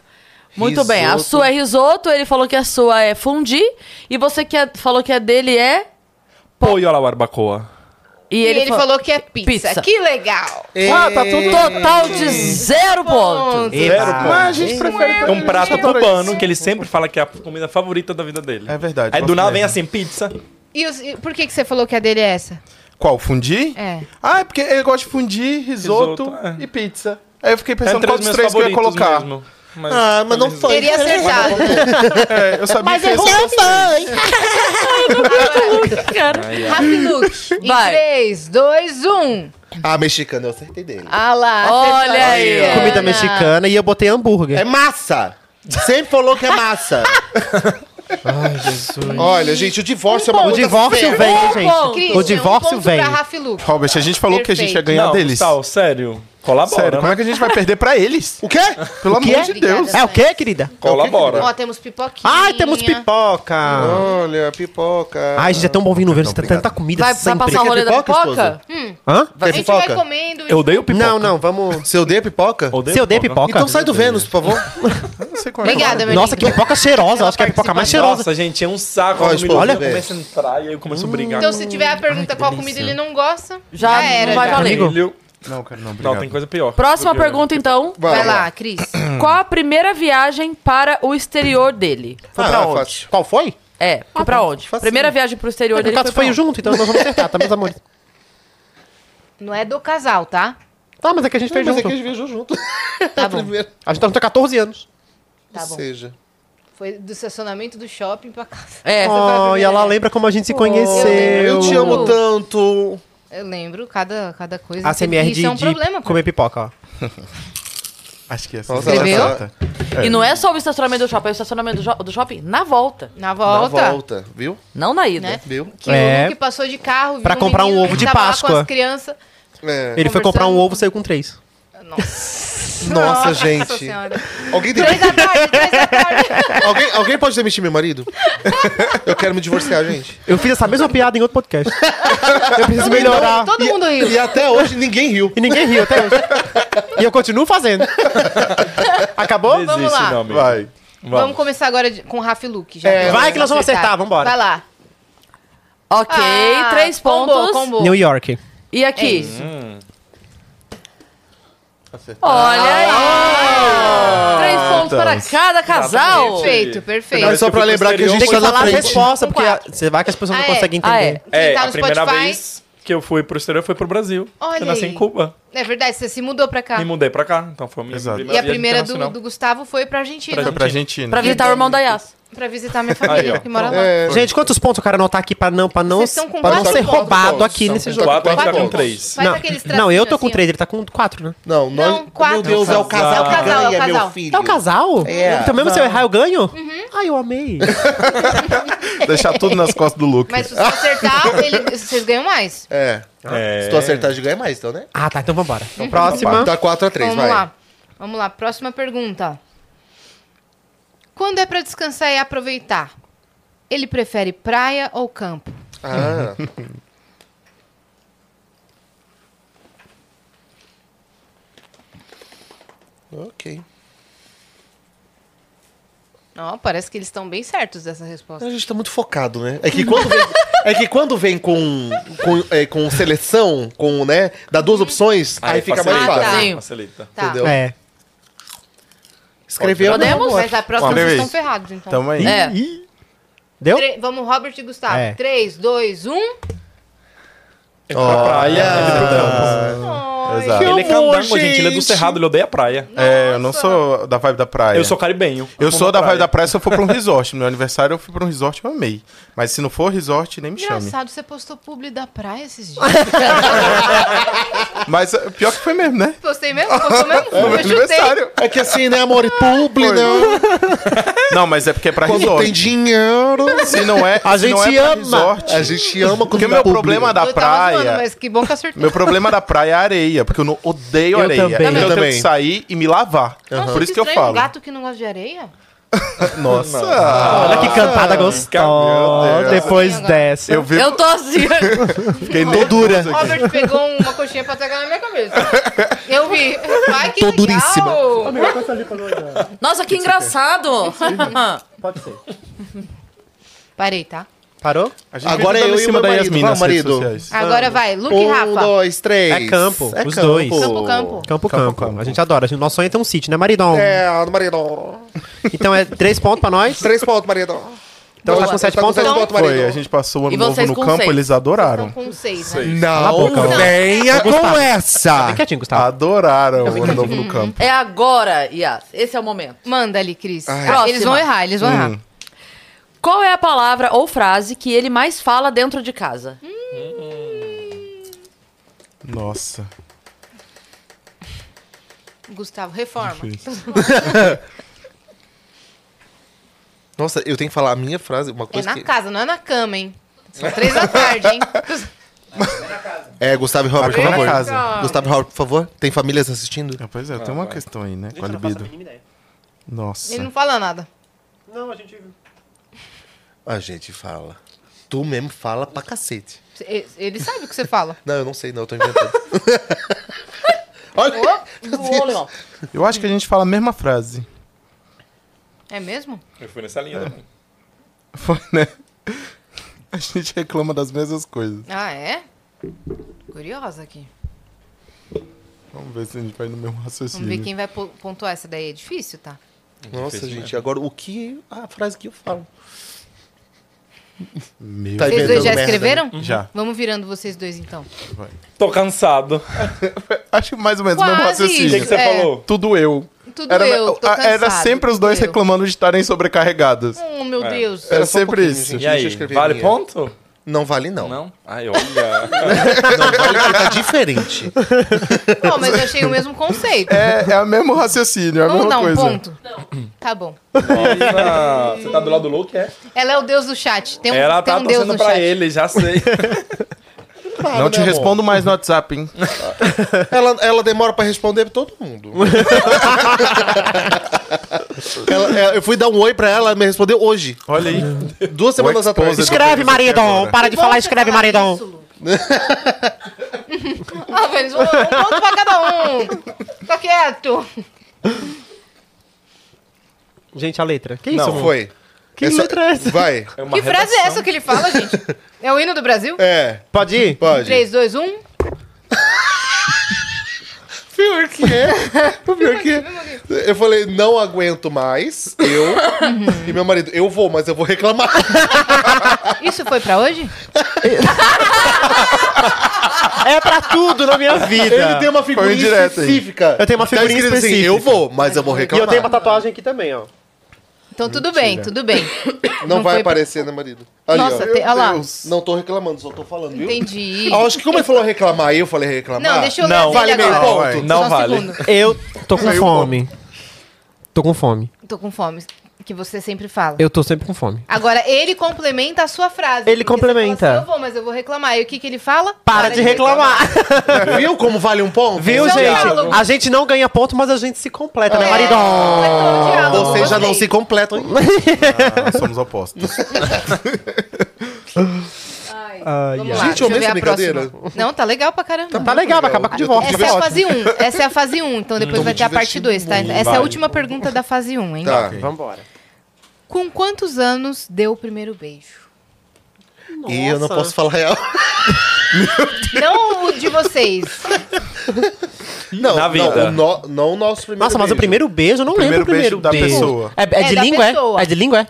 Muito bem. A Risoto. sua é risoto, ele falou que a sua é fundi. E você que é- falou que a dele é... Pollo alla barbacoa. E E ele, fa- falou que é pizza. Pizza. Que legal! Ah, tá tudo total de zero pontos. Eba. Zero ponto. Mas a gente prefere É um prato cubano que ele sempre fala que é a comida favorita da vida dele. É verdade. Aí do gosto nada vem assim, pizza. E, os- e por que, que você falou que a dele é essa? Qual? Fundir? É. Ah, é porque ele gosta de fundir, risoto, Risoto, é. e pizza. Aí eu fiquei É pensando entre qual os dos meus três que eu ia colocar. mesmo. Mas, Ah, mas não foi. Teria acertado. É, eu sabia que esse... Happy Look. Em Vai. 3, 2, 1. Ah, mexicano, eu acertei dele. Ah lá. Olha aí. Adriana. Comida mexicana e eu botei hambúrguer. É massa. Sempre falou que é massa. Ai, Jesus. Olha, gente, o divórcio é uma O divórcio vem, gente. Christian, O divórcio um vem. Robert, a gente falou que a gente ia Perfeito. ganhar não, deles. Gustavo, sério. Colabora. Sério, como né? é que a gente vai perder pra eles? O quê? Pelo O quê? amor de Deus. Obrigada. É o quê, querida? Colabora. Ó, temos pipoquinha. Ai, temos pipoca. Olha, pipoca. Ai, gente, é tão bom vir no verão. Você tem tanta comida Vai, vai sempre. passar o rolê da pipoca, pipoca? Hã? A Quer gente pipoca? vai comendo. Eu odeio pipoca. Não, não, vamos... D é pipoca? Odeio Se eu dei pipoca. Então sai do Vênus, por favor. Não sei como é Obrigada, meu Nossa, que pipoca cheirosa. Acho que é a pipoca mais cheirosa. Nossa, gente, é um saco. Olha, começa a entrar e aí eu começo a brigar. Então, se tiver a pergunta qual comida ele não gosta, Já era. não vai já. valer. Não, cara, não, obrigado. Não, tem coisa pior. Próxima Do que- pergunta, então. Vai lá, Cris. Qual a primeira viagem para o exterior dele? Foi Ah, pra é onde? fácil. Qual foi? É, foi pra onde? facinho. Primeira viagem pro exterior No dele caso foi pra onde? junto, então nós vamos acertar, tá, meus amores? Não é do casal, tá? Tá, mas é que a gente fez Mas é junto. que a gente viajou junto. Tá bom. Primeiro. A gente tá junto há 14 anos. Tá Ou bom. seja. Foi do estacionamento do shopping pra casa. É, foi a Oh, e primeira ela vez. lembra como a gente se conheceu. Eu te amo tanto. Eu lembro cada, cada coisa. A CMR Isso de, é um de problema. comer pipoca, ó. Acho que essa Nossa, ela Escreveu? acerta. E não é só o estacionamento do shopping, é o estacionamento do, shopping na volta, Na Na volta. volta, viu? não na ida. Né? Viu? Que É. o Luke passou de carro, viu Pra um comprar um ovo que de lá Páscoa. com as crianças. É. Ele foi comprar um ovo e saiu com três. Nossa. Nossa, gente. Senhora. Alguém, tem... Três da tarde, três da tarde. alguém, alguém pode demitir meu marido? Eu quero me divorciar, gente. Eu fiz essa mesma piada em outro podcast. Eu preciso melhorar. Todo mundo riu. E até hoje ninguém riu. E ninguém riu até hoje. E eu continuo fazendo. Acabou? Desiste, Vamos lá. não. Vai. Vamos começar agora de- com o Rafa e Luke. Já É, vai que nós vamos acertar, vambora. Vai lá. Ok, Ah, três combou, pontos. combou. New York. E aqui? É Acertou. Olha aí! Três pontos para cada casal. Exatamente. Perfeito, perfeito. Mas só pra lembrar que a gente Tem que tá na falar a frente. resposta, porque a- você vai que as pessoas Ah, não é. conseguem Ah, entender. é. É, Quem tá a primeira Spotify? vez que eu fui pro exterior foi pro Brasil. Olha eu nasci aí. em Cuba. É verdade, você se mudou pra cá. Me mudei pra cá. Então foi a minha Exato. primeira E a primeira do, do Gustavo foi pra Argentina. Foi pra Argentina. Pra visitar o irmão da Yas. Pra visitar minha família, Aí, ó. que mora lá. É, Gente, quantos pontos eu quero anotar aqui pra não, pra não, Vocês estão com pra não quatro ser pontos. roubado aqui São nesse jogo? Quatro, a gente tá com três. Faz Não, aqueles não, eu tô com tracinhos três, ele tá com quatro, né? Não, nós, Não, quatro. meu Deus, é o casal É o que casal, é o ganha, meu casal. filho. É o casal? É. Então mesmo se eu errar, eu ganho? Uhum. Ai, eu amei. Deixar tudo nas costas do Luke. Mas se você acertar, ele- vocês ganham mais. É. É. Se tu acertar, de ganha mais, então, né? ah, tá, então vambora. Então, próxima. Tá 4x3, Vamos vai. lá. Vamos lá, próxima pergunta. Quando é pra descansar e aproveitar? Ele prefere praia ou campo? Ah. ok. Ó, parece que eles estão bem certos dessa resposta. A gente tá muito focado, né? É que quando vem, é que quando vem com, com, é, com seleção, com, né, dá duas opções, aí, fica mais facilita, fácil. Ah, tá. Facilita. Tá. Entendeu? É. Escreveu, Podemos? não, Mas a próxima vocês estão ferrados, então. Tamo aí. É. Deu? Tre- Vamos, Robert e Gustavo. um. É. 3, 2, 1. Pra praia, ele Exato. É candango, gente. Ele é do gente. Cerrado, ele odeia praia. É, eu não sou da vibe da praia. Eu sou caribenho. Eu Amo sou da praia. vibe da praia se eu for pra um resort. No meu aniversário eu fui pra um resort e eu amei. Mas se não for resort, nem me chame. Engraçado, você postou publi da praia esses dias. Mas uh, pior que foi mesmo, né? Postei mesmo? Postou mesmo? No meu eu aniversário. É que assim, né, amor? E publi, não. Não, mas é porque é pra Quando resort. tem dinheiro. Se não é, A se não gente é pra ama. resort. A gente ama quando Porque meu problema da Eu tava zoando, praia. mas que bom que acertou. Meu problema da praia é a areia, porque eu não odeio Eu areia. também. Então Eu eu tenho também. que sair e me lavar. Nossa, Por isso que eu estranho, falo. um gato que não gosta de areia? Nossa. Olha que cantada gostosa. Deus. Depois dessa. Eu vi, Eu tô assim. fiquei tô dura. Robert pegou uma coxinha pra pegar na minha cabeça. Eu vi. Ai, que Tô legal. duríssima. Nossa, que engraçado. Pode ser. Parei, tá? Parou? A gente Agora eu em e cima o da meu Yasmin marido. nas Vamos, redes marido. sociais. Agora vai. Luke e Um, Rafa. dois, três. É campo, É os campo. dois. Campo, campo. Campo, Campo, campo. campo. A gente adora. A gente- Nosso sonho é ter um sítio, né, maridão? É, marido. Então é três pontos pra nós. Três pontos, marido. Então tá Boa. com sete Tá com pontos. sete Então- pontos, Foi, a gente passou o ano novo no campo, seis. eles adoraram. Com seis, né? Não boca, ó. venha com essa. Bem quietinho, Gustavo. Adoraram o ano novo no campo. É agora, Yas. Esse é o momento. Manda ali, Cris. Eles vão errar, eles vão errar. Hum. Qual é a palavra ou frase que ele mais fala dentro de casa? Nossa. Gustavo, reforma. Nossa, eu tenho que falar a minha frase, uma É coisa na que... casa, não é na cama, hein? São três da tarde, hein? É, Gustavo e Robert, por Agora favor. casa. Gustavo e Robert, por favor. Tem famílias assistindo? Ah, pois é, tem uma questão aí, né? Com a libido. Nossa. Ele não fala nada. Não, a gente... A gente fala. Tu mesmo fala pra cacete. Ele sabe o que você fala. Não, eu não sei, não, eu tô inventando. Olha, Ô. Eu acho que a gente fala a mesma frase. É mesmo? Eu fui nessa linha também. Foi, né? A gente reclama das mesmas coisas. Ah, é? Curiosa aqui. Vamos ver se a gente vai no mesmo Vamos raciocínio. ver quem vai po- pontuar essa daí. É difícil, tá? Nossa, Difícil gente, mesmo. agora o que... A frase que eu falo. Meu Tá Vocês dois já merda, escreveram? Já. Vamos virando vocês dois, então. Tô cansado. Acho que mais ou menos o mesmo Quase O que, que raciocínio. você É. falou? Tudo eu. Tudo Era, eu, tô a- era cansado, sempre os dois eu. reclamando de estarem sobrecarregados. Oh, meu É. Deus. Era um sempre pouquinho, isso. gente. E eu aí, vale minha. ponto? Não vale, não. Não? Ai, olha. Não vale porque tá diferente. Não, mas eu achei o mesmo conceito. É, é o mesmo raciocínio, é a Vamos mesma dar um coisa. ponto? Tá bom. Nossa, você tá do lado do Luke, é? Ela é o deus do chat. Tem um, Ela tem tá um deus torcendo no pra chat. ele, já sei. Não te né, amor? respondo mais no WhatsApp, hein? Ela, ela demora pra responder pra todo mundo. Ela- é, eu fui dar um oi pra ela, ela me respondeu hoje. Olha aí. Duas semanas atrás. Escreve, maridão. agora. Para de falar, escreve, isso, Lu. ah, velho, um ponto pra cada um. Tá quieto. Gente, a letra. Que isso, Não? Foi. Que só- letra é essa? Vai. É uma Que frase é essa que ele fala, gente? É o hino do Brasil? É, Pode ir? pode. 3, 2, 1. Pior que é. O pior que é. Eu falei, não aguento mais. Eu e meu marido, eu vou, mas eu vou reclamar. Isso foi pra hoje? É pra tudo na minha vida. Ele tem uma figurinha específica. Eu tenho uma Tá figurinha assim, específica. eu vou, mas eu vou E reclamar. eu tenho uma tatuagem aqui também, ó. Então tudo bem, tudo bem. Não, Não vai foi aparecer, né, marido? Ali, Nossa, ó. tem- olha lá. Não tô reclamando, só tô falando, viu? Entendi. Ah, acho que como ele falou reclamar e eu falei reclamar. Não, deixa eu ler Não, a vale dele meio agora. ponto. Não Só um vale. segundo. Eu tô com Saiu fome. Tô com fome. Tô com fome, que você sempre fala. Eu tô sempre com fome. Agora, ele complementa a sua frase. Ele porque você complementa. fala assim, eu vou, mas eu vou reclamar. E o que, que ele fala? Para, de reclamar. Viu como vale um ponto? Viu, Isso é um gente? A gente não ganha ponto, mas a gente se completa, né, É. maridão? É um diálogo. Vocês já não Gostei. se completam. hein? Ah, nós somos opostos. Ai, Ai, vamos ai. lá, Gente, deixa eu ver essa a brincadeira. próxima. Não, tá legal pra caramba. Tá legal, vai acabar com o divórcio. Essa é a fase 1. Essa é a fase 1. Então depois Tô vai ter a parte divertindo 2, tá? Essa é a última pergunta da fase 1, hein? Tá. Vambora. Com quantos anos deu o primeiro beijo? E eu não Nossa. posso falar real. Não o de vocês. Não, Na não, vida. o no- não o nosso primeiro Nossa, mas o beijo. primeiro beijo, eu não Primeiro lembro o primeiro beijo da beijo. pessoa. É, é É de da língua, pessoa. é? É de língua, é?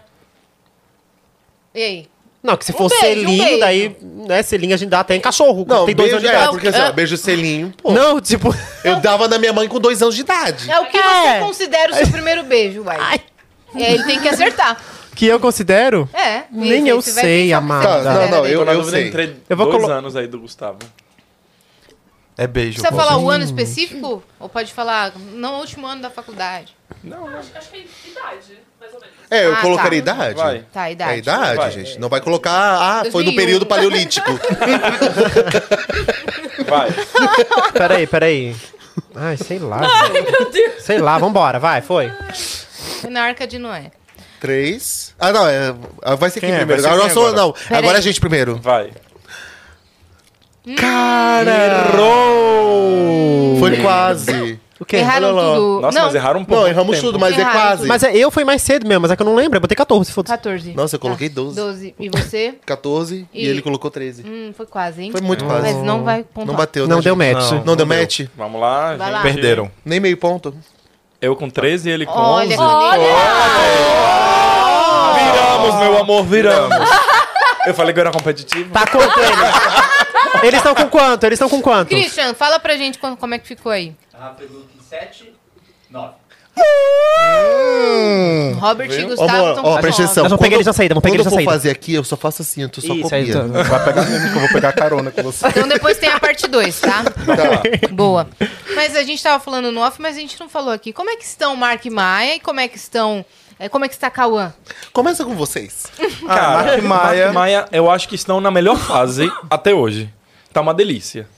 E aí? Não, que se Um for beijo, um selinho, beijo. daí, né, selinho a gente dá até em cachorro. Não, tem dois beijo anos de é, idade. porque assim, ó, beijo selinho, pô. Não, tipo... Eu dava na minha mãe com dois anos de idade. É o que É. você considera o seu primeiro beijo, uai. Ai, E aí ele tem que acertar. que eu considero? É. Nem eu você vai sei, pensar o que amada. Tá, considera não, não, dele. eu- Tô na dúvida sei. entre Eu vou dois colo- anos aí do Gustavo. É beijo. Precisa falar o ano específico? Ou pode falar no último ano da faculdade? Acho que é idade, mais ou menos. É, eu Ah, colocaria tá. idade. Vai. Tá, a É idade. idade, Vai. gente. Não vai colocar, ah, foi no 2001. período paleolítico. Vai. Peraí, peraí. Ai, sei lá. gente. Sei lá, vambora, vai, foi. Foi na Arca de Noé. Três. Ah, não, é, ah, vai ser quem, Quem é? primeiro? Vai ser Agora, quem sou- agora? não, Pera agora aí. a gente primeiro. Vai. Cara! Errou! Foi quase. O quê? Erraram Olha lá. tudo. Nossa, não, mas erraram um pouco. Não, erramos tempo. tudo, mas é Erraram quase. tudo. Mas é, eu fui mais cedo mesmo, mas é que eu não lembro. Eu botei 14, foda-se. 14. Nossa, eu coloquei Tá. 12. 12. E você? 14 e, E- ele colocou 13. Hum, foi quase, hein? Foi muito quase. Mas não vai pontuar. Não bateu, Não né, deu gente? match. Não. Não deu match? Vamos lá, Vai gente. lá. Perderam. Nem meio ponto. Eu com 13 e ele com Olha, 11. Viramos, meu amor, viramos. Eu falei que eu era competitivo. Tá quanto eles? Eles estão com quanto? Eles estão com quanto? Christian, fala pra gente como, como é que ficou aí. Ah, pegou aqui 7, 9. Robert e? Gustavo estão com presta atenção. Nós vamos pegar Quando- eles na saída, vamos pegar Quando eles eu na for saída. fazer aqui, eu só faço assim, tu só Isso, aí, copia. então- Vai pegar mesmo que eu vou pegar carona com você. Então depois tem a parte 2, tá? Tá. Boa. Mas a gente tava falando no off, mas a gente não falou aqui. Como é que estão Mark e Maia e como é que estão... é, Como é que está Cauã? Começa com vocês. Ah, Mark Maia. Mark Maia, eu acho que estão na melhor fase até hoje. Tá uma delícia.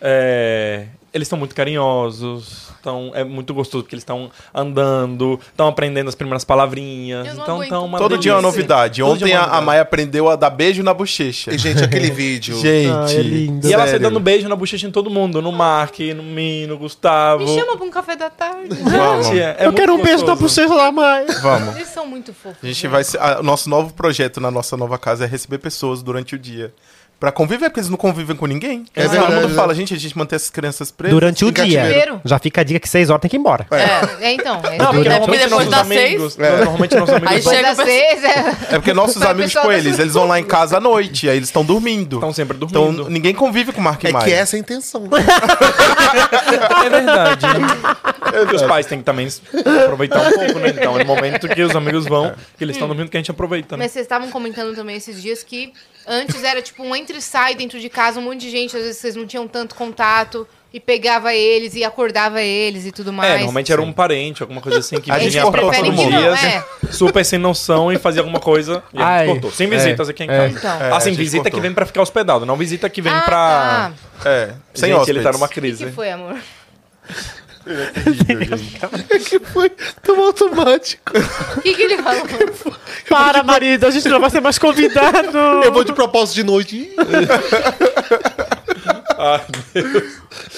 É, eles estão muito carinhosos. Tão, é muito gostoso porque eles estão andando, estão aprendendo as primeiras palavrinhas. Então, tão uma Todo dia é uma delícia. novidade. Todo dia Ontem é uma a, a novidade. Maia aprendeu a dar beijo na bochecha. E, gente, aquele vídeo. Gente, Ai, é lindo. E ela sai dando beijo na bochecha em todo mundo. No Mark, no Mino, no Gustavo. Me chama pra um café da tarde. Vamos. Gente, é- é eu quero um beijo na bochecha da mãe. Vamos. Eles são muito fofos. A gente né? vai ser, a- o nosso novo projeto na nossa nova casa é receber pessoas durante o dia. Pra conviver, porque eles não convivem com ninguém. É Todo verdade, mundo né? fala, gente, a gente mantém essas crianças presas. Durante o Em dia. cativeiro. Já fica a dica que 6 horas tem que ir embora. É, é, então. É Não, porque durante- normalmente depois nossos das amigos. seis- Normalmente nossos amigos Aí Depois chega das pessoa- seis, é... É porque nossos Pra amigos, pessoa tipo, da eles, eles vão lá em casa à noite, aí eles estão dormindo. estão sempre Então dormindo. ninguém convive com o Mark É Maia. que essa é a intenção. É verdade. E os pais têm que também aproveitar um pouco, né? Então, é no momento que os amigos vão, que eles estão dormindo, que a gente aproveita, né? Mas vocês estavam comentando também esses dias que antes era tipo um entre e sai dentro de casa, um monte de gente, às vezes vocês não tinham tanto contato e pegava eles e acordava eles e tudo mais. É, normalmente era um parente, alguma coisa assim, que A vinha os mundo. dias, É. super sem noção e fazia alguma coisa e a Ai, gente cortou. Sem é, visitas aqui em é. casa. Então. É, assim, a gente visita cortou. que vem pra ficar hospedado, não visita que vem Ah, pra... É, sem gente, hóspedes. ele tá numa O que, crise. que foi, amor? É que foi tão automático. O que, que ele falou? Para, marido, a gente não vai ser mais convidado. Eu vou de propósito de noite. Ah,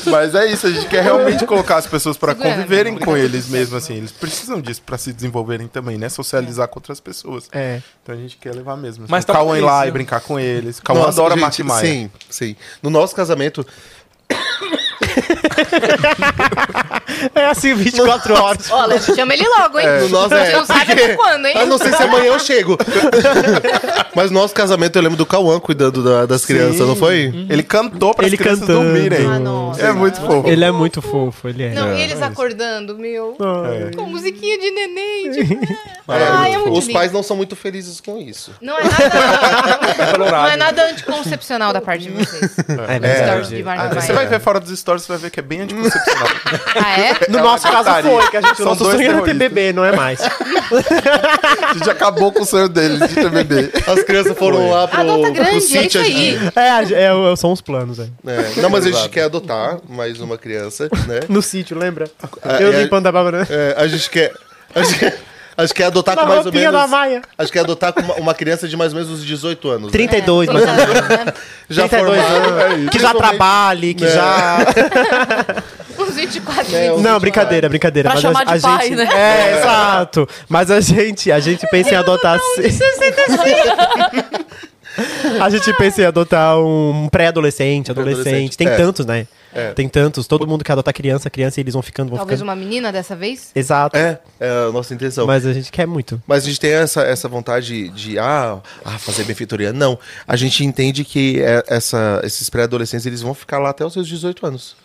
Mas é isso, a gente quer realmente colocar as pessoas pra Segurando. conviverem com eles mesmo, assim. Eles precisam disso pra se desenvolverem também, né? Socializar com outras pessoas. É. Então a gente quer levar mesmo. Assim. Mas tá Cauã ir lá e brincar com eles. Cauã adora Maia. Sim, sim. No nosso casamento, É assim, 24 horas. Léo, chama ele logo, hein? no nosso Você é. não sabe até quando, hein? Eu não sei se amanhã eu chego. Mas no nosso casamento eu lembro do Cauã cuidando da- das crianças, não foi? Ele cantou para Ele as crianças cantando. dormirem. Ah, nossa. É muito fofo. Ele é muito fofo, ele é. Não, É, e eles é acordando, meu. É. Com musiquinha de neném. Tipo, ai, é muito Os lindo. pais não são muito felizes com isso. Não é nada. pelo não é nada anticoncepcional da parte de vocês. É Stories de Ah. Você vai ver fora dos stories, você vai ver que é bem anticoncepcional. Ah, é? No É nosso uma caso gritaria. foi, que a gente, nosso dois sonho era bebê, não é mais. a gente acabou com o sonho deles de ter bebê. As crianças foram lá pro, Adota pro grande, é sítio. aí. É, a- é, é, são os planos, é. É, Não, mas a gente quer adotar mais uma criança, né? No sítio, lembra? É, Eu é, limpando a barba, né? É, a gente quer. A gente, a gente quer adotar com mais ou roupinha menos. da Maia. A gente quer adotar com uma, uma criança de mais ou menos uns 18 anos. né? 32, É, mais ou menos. né? Já 32 formado. anos. é isso. Que já trabalhe, que É. já. Uns 24 É, anos. Não, brincadeira, brincadeira. Pra Mas chamar a, de a pai, gente... né? É, exato. Mas a gente, a gente pensa em adotar. se- A gente pensa em adotar um pré-adolescente, adolescente. Tem é. tantos, né? É. Tem tantos. Todo mundo quer adotar criança, criança, e eles vão ficando, vão Talvez ficando. uma menina dessa vez? Exato. É, é a nossa intenção. Mas, Mas a gente quer muito. a gente tem essa, essa vontade de, ah, ah, fazer benfeitoria. Não. A gente entende que é- essa, esses pré-adolescentes, eles vão ficar lá até os seus 18 anos.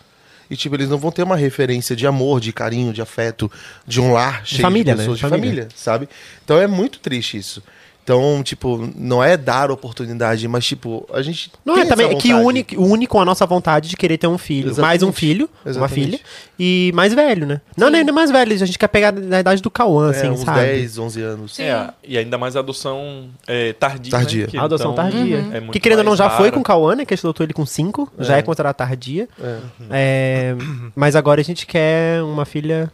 E, tipo, eles não vão ter uma referência de amor, de carinho, de afeto, de um lar cheio família, de né? pessoas, De de família. família, sabe? Então é muito triste isso. Então, tipo, não é dar oportunidade, mas, tipo, a gente. Não tem é também essa é que une, une com a nossa vontade de querer ter um filho. Mais um Exatamente. filho, uma Exatamente. filha. E mais velho, né? Não, nem mais velho. A gente quer pegar na idade do Cauã, É, assim, uns sabe? 10, 11 anos. É, e ainda mais a adoção é, tardia. Tardia. Né? Que, A adoção então, tardia. é muito que querendo ou não, já foi com o Cauã, né? Que a gente adotou ele com 5. Já é considerado tardia. É, mas agora a gente quer uma filha.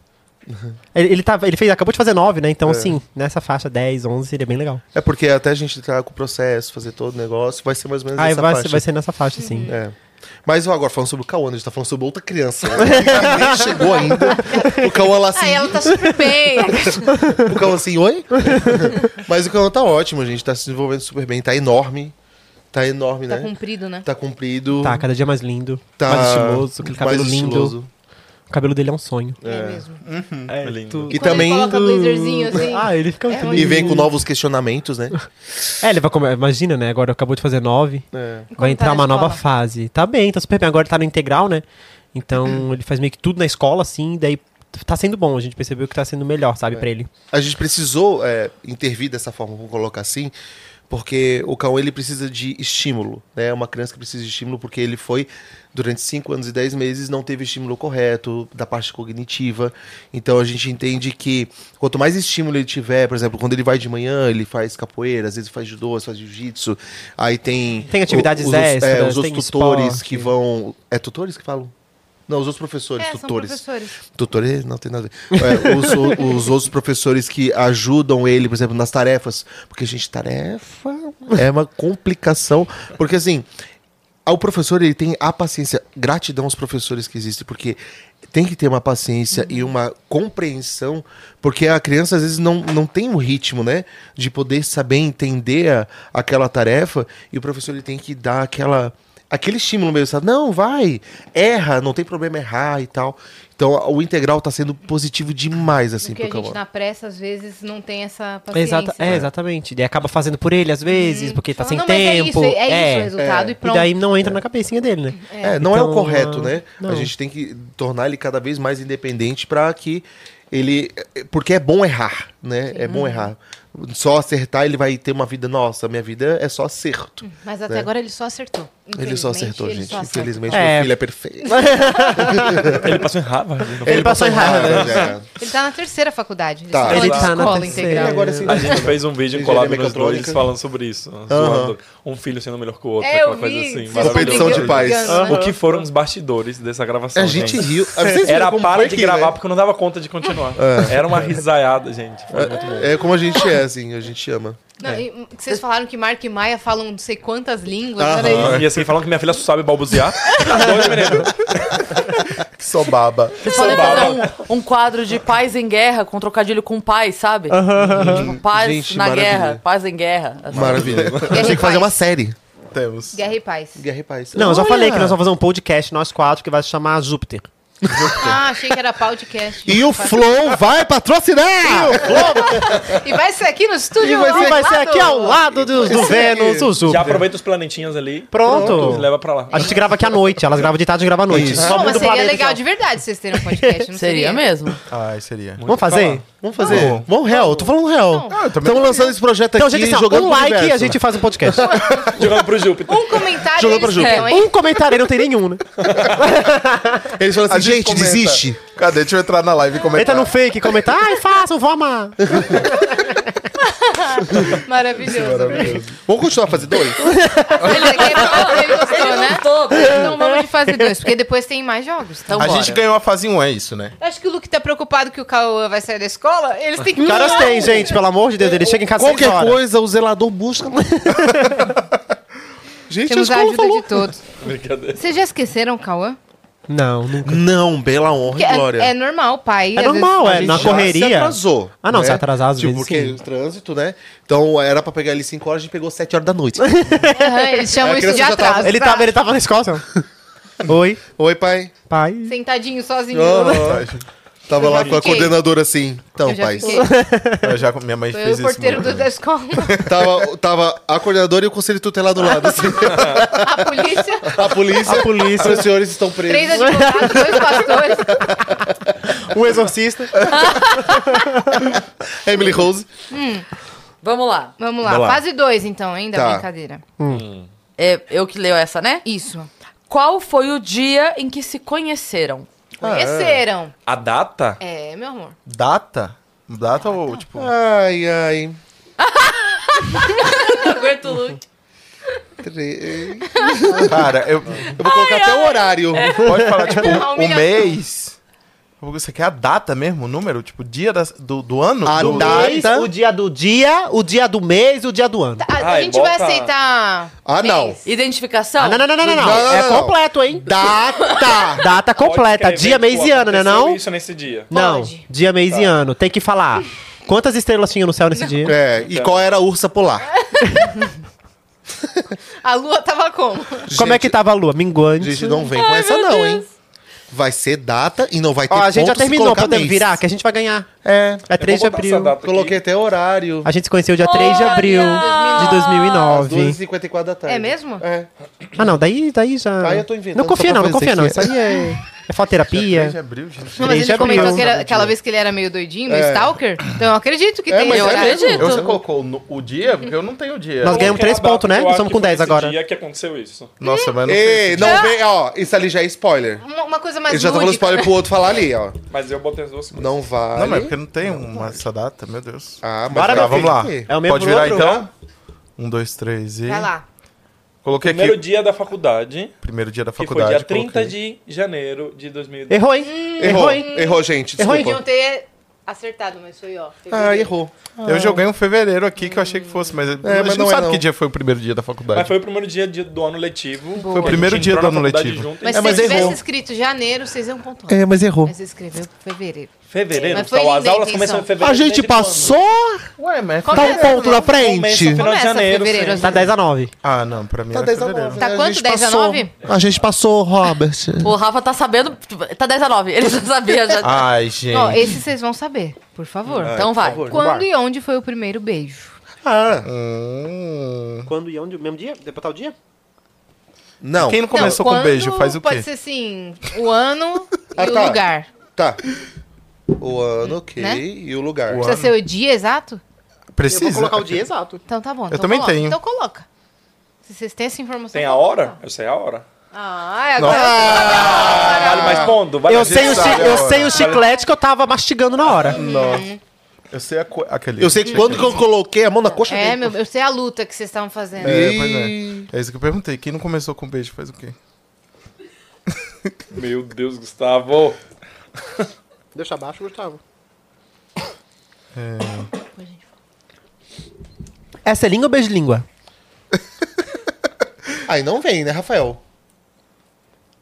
Ele, ele, tá, ele fez, acabou de fazer 9, né? Então, assim, nessa faixa 10, 11 seria bem legal. É porque até a gente entrar com o processo, fazer todo o negócio, vai ser mais ou menos Aí essa vai, faixa. ser- vai ser nessa faixa, sim. É. Mas ó, agora falando sobre o Cauã, a gente tá falando sobre outra criança. né? Nem chegou ainda. O Cauã lá assim. Ah, ela tá super bem. O Cauã assim, oi? Mas o Cauã tá ótimo, a gente tá se desenvolvendo super bem, tá enorme. Tá enorme, tá né? comprido, né? Tá comprido. Tá, cada dia mais lindo. tá mais estiloso, aquele cabelo mais lindo. estiloso. O cabelo dele é um sonho. É, mesmo. É, lindo. E Quando também. ele coloca blazerzinho assim. Ah, ele fica muito É lindo. E vem com novos questionamentos, né? É, ele vai comer. Imagina, né? Agora acabou de fazer 9. É. Vai tá entrar na uma nova fase. Tá bem, tá super bem. Agora ele tá no integral, né? Então ele faz meio que tudo na escola, assim, daí tá sendo bom. A gente percebeu que tá sendo melhor, sabe, pra ele. A gente precisou é, intervir dessa forma, vamos colocar assim, porque o Cauã ele precisa de estímulo, né? É uma criança que precisa de estímulo porque ele foi durante 5 anos e 10 meses não teve estímulo correto da parte cognitiva. Então a gente entende que quanto mais estímulo ele tiver, por exemplo, quando ele vai de manhã, ele faz capoeira, às vezes faz judô, faz jiu-jitsu. Aí tem Tem atividades os, é, extras, os outros tem tutores esporte. que vão, é tutores que falam? Não, os outros professores, É, são tutores. professores. Tutores não tem nada a ver. É, os, o- os outros professores que ajudam ele, por exemplo, nas tarefas. Porque, gente, tarefa é uma complicação. Porque, assim, o professor ele tem a paciência. Gratidão aos professores que existem, porque tem que ter uma paciência e uma compreensão, porque a criança às vezes não, não tem um ritmo, né? De poder saber entender a- aquela tarefa, e o professor ele tem que dar aquela. Aquele estímulo mesmo, sabe? Não, vai, erra, não tem problema errar e tal. Então o integral tá sendo positivo demais, assim, Porque pro a gente na pressa, às vezes, não tem essa paciência. Exata, é, exatamente. Daí acaba fazendo por ele, às vezes, porque tá Fala, sem não, é tempo. isso, é isso o resultado e E pronto. daí não entra na cabecinha dele, né? É, não é o Então, correto, né? não. A gente tem que tornar ele cada vez mais independente para que ele. Porque é bom errar, né? É bom errar. Só acertar, ele vai ter uma vida. Nossa, minha vida é só acerto. Mas até né? agora ele só acertou. Ele só acertou, ele gente. só acerta. Infelizmente, É. meu filho é perfeito. Ele passou em Harvard. não Ele passou em Harvard, né? Harvard, Ele tá na terceira faculdade. Tá. Ele tá na escola terceira. integral. Agora sim. A gente fez um vídeo Engenharia colado nos dois falando sobre isso. Zoando um filho sendo melhor que o outro, É, aquela coisa assim. Competição de pais. brigando, né? O que foram os bastidores dessa gravação? A gente gente? riu. Era para de gravar né? porque eu não dava conta de continuar. Era uma risaiada, gente. Foi muito bom. É como a gente é, assim, a gente ama. Não, que vocês falaram que Mark e Maia falam não sei quantas línguas. E assim, falam que minha filha só sabe? Que só baba. Vocês podem fazer um, um quadro de pais em guerra com trocadilho com pais, sabe? Tipo, paz Gente, na maravilha. guerra, paz em guerra. assim. Maravilha. A gente tem que fazer uma série. Temos. Guerra e paz. Guerra e Paz. Não, eu já Olha! falei que nós vamos fazer um podcast, nós quatro, que vai se chamar Júpiter. Ah, achei que era podcast. E o Flow vai patrocinar! E vai ser aqui no estúdio. E vai ser- E vai ser aqui ao lado do, do Vênus, o Já Júpiter. aproveita os planetinhas ali. Pronto. Leva pra lá. A gente grava aqui à noite, elas gravam de tarde e gravam à noite. Isso. Só Não, mas o seria planeta legal já. de verdade vocês terem um podcast, não Seria seria? mesmo. Ai, seria. Vamos fazer? Vamos fazer. Vamos real, tô falando real. Ah, eu também Estamos lançando esse projeto Então, aqui gente, assim, ó, jogando um pro like e universo. a gente faz um podcast. Jogando pro Júpiter. Um comentário Jogou eles pra Júpiter. hein? um comentário não tem nenhum, né? Eles falam assim, A gente gente, comenta. desiste. Cadê? Deixa eu entrar na live e comentar. Entra no fake, comenta, ai, façam, vou amar. Maravilhoso. Vamos continuar a fazer dois? Ele, ele gostou, né? Gostou. Fase 2, porque depois tem mais jogos. Então, A Bora. gente ganhou a fase 1, é isso, né? Acho que o Luke tá preocupado que o Cauã vai sair da escola. Eles têm que. Os caras têm, gente, pelo amor de Deus, ele chega em casa Qualquer coisa, o zelador busca. gente, Temos a a ajuda falou. de todos. Brincadeira. Vocês já esqueceram o Cauã? Não, nunca. Não, pela honra Que e é, glória. é normal, pai. É normal, vezes, é, na correria. Se atrasou. Ah, não, né? se atrasar às tipo, vezes, porque sim. o trânsito, né? Então era pra pegar ali 5 horas, a gente pegou 7 horas da noite. Aham, eles chamam isso de já tava- atraso. Ele tava, ele tava na escola, ó. Oi, Oi, pai. pai. Sentadinho sozinho. Aham. Tava Eu lá com a coordenadora assim. Então, pai. já, minha mãe Foi fez o isso. porteiro né? do, da escola. Tava, tava a coordenadora e o conselho tutelar do lado. Assim. A polícia, A polícia. A polícia. Os senhores estão presos. três advogados, dois pastores. Um exorcista. Emily Rose. Vamos lá. Vamos lá, Vamos lá. fase 2 então, hein, da Tá. brincadeira. É, eu que leio essa, né? Isso. Qual foi o dia em que se conheceram? Conheceram. A data? É, meu amor. Data? Data ou, tipo... Ai, ai. Não aguento o look. Tre- Cara, eu... Eu vou colocar até o horário. Pode falar, tipo, o mês... Você quer a data mesmo, o número? Tipo, dia das- do, do ano? A do, data. Mês, o dia do dia, o dia do mês e o dia do ano. A, a Ai, gente vai bota- aceitar. Ah, não. mês. Identificação? Ah, não, não, não, não, não. Não, não, É não, não. completo, hein? Data. Data Pode completa. escrever, Dia, mês e ano, né aconteceu não? isso nesse dia. Não, Pode. dia, mês e ano. Tem que falar. Quantas estrelas tinha no céu nesse dia? É, e qual era a ursa polar? A lua tava como? Como é que tava a lua? Minguante. Gente, não vem com essa não, hein? Vai ser data e não vai ter Ó, a gente já terminou, podemos virar, que a gente vai ganhar. É. É 3 de abril. Coloquei até horário. A gente se conheceu dia 3 de abril de 2009. 2h54 da tarde. É mesmo? É. Ah, não, daí, daí já. Ah, eu tô inventando Não confia, não, não confia, não. Isso aí é, é fototerapia. 3 de abril, gente. Não, mas 3 de ele comentou abril. aquela vez que ele era meio doidinho, meio É. stalker. Então eu acredito que É, tem mas esse é mesmo. Você colocou no- o dia? Porque eu não tenho dia. Nós ganhamos Coloquei a 3 pontos, né? eu que com foi 10 nesse agora. dia que aconteceu isso. Nossa, mas não Ei, sei. não vem, ó, isso ali já é spoiler. Uma, uma coisa mais Ele já tá falando spoiler pro outro falar ali, ó. Mas eu botei as duas coisas. Não vale. Não, mas é porque não tem uma, essa data, meu Deus. Ah, mas Bora, vai Tá, vamos lá. É o mesmo Pode virar então? Um, dois, três e... Vai lá. Coloquei Primeiro aqui. dia da faculdade, Primeiro dia da que foi faculdade. dia 30 coloquei. de janeiro de 2010. Errou, hein? Errou, hein? errou, gente. Errou, Desculpa. Podiam ter acertado, mas foi, ó. Ah, fevereiro. errou. Eu joguei um fevereiro aqui que eu achei que fosse, mas, a mas gente não não é, sabe não. que dia foi o primeiro dia da faculdade. Mas foi o primeiro dia do ano letivo. Boa. Foi o primeiro dia do ano faculdade letivo. junto. Mas É, se mas você tivesse errou. escrito janeiro, vocês iam pontuar. É, mas errou. Mas você escreveu fevereiro. Fevereiro, Mas foi então, as linda a aulas intenção. começam em fevereiro. A gente desde quando? passou. Ué, mas... Qual Tá que um é? ponto na Começa frente. final de Começa janeiro. fevereiro, sim. Tá 10 a 9. Ah, não, pra mim Tá era 10 a fevereiro. 9. Tá A quanto? gente 10 a passou. 9? A gente passou, Robert. O Rafa tá sabendo. Tá 10 a 9. Ele já sabia. Já... Ai, gente. Ó, esse vocês vão saber, por favor. então vai. favor. Quando e onde foi o primeiro beijo? Ah, Hum. Quando e onde? Mesmo dia? Depois tal dia? não. Quem não começou Não, com beijo quando faz o Pode quê? ser assim, o ano Ah, e o tá. lugar. Tá. O ano, ok. Né? E o lugar. O Precisa ser o dia exato? Precisa? Eu vou colocar o dia exato. Então tá bom. então também coloca. tenho. Então coloca. Se vocês têm essa informação. Tem a coloca. hora? Eu sei a hora. Ah, agora. Vale mais ponto? Vale Eu mais sei, o chi- eu sei o chiclete que eu tava mastigando na hora. Não. Eu sei a co... aquele. Eu sei quando que eu coloquei a mão na coxa É, dele. meu, eu sei a luta que vocês estavam fazendo. É, pois é. É isso que eu perguntei. Quem não começou com beijo faz o quê? Meu Deus, Gustavo. Deixa abaixo, Gustavo. Essa é língua ou beijo de língua? Aí não vem, né, Rafael?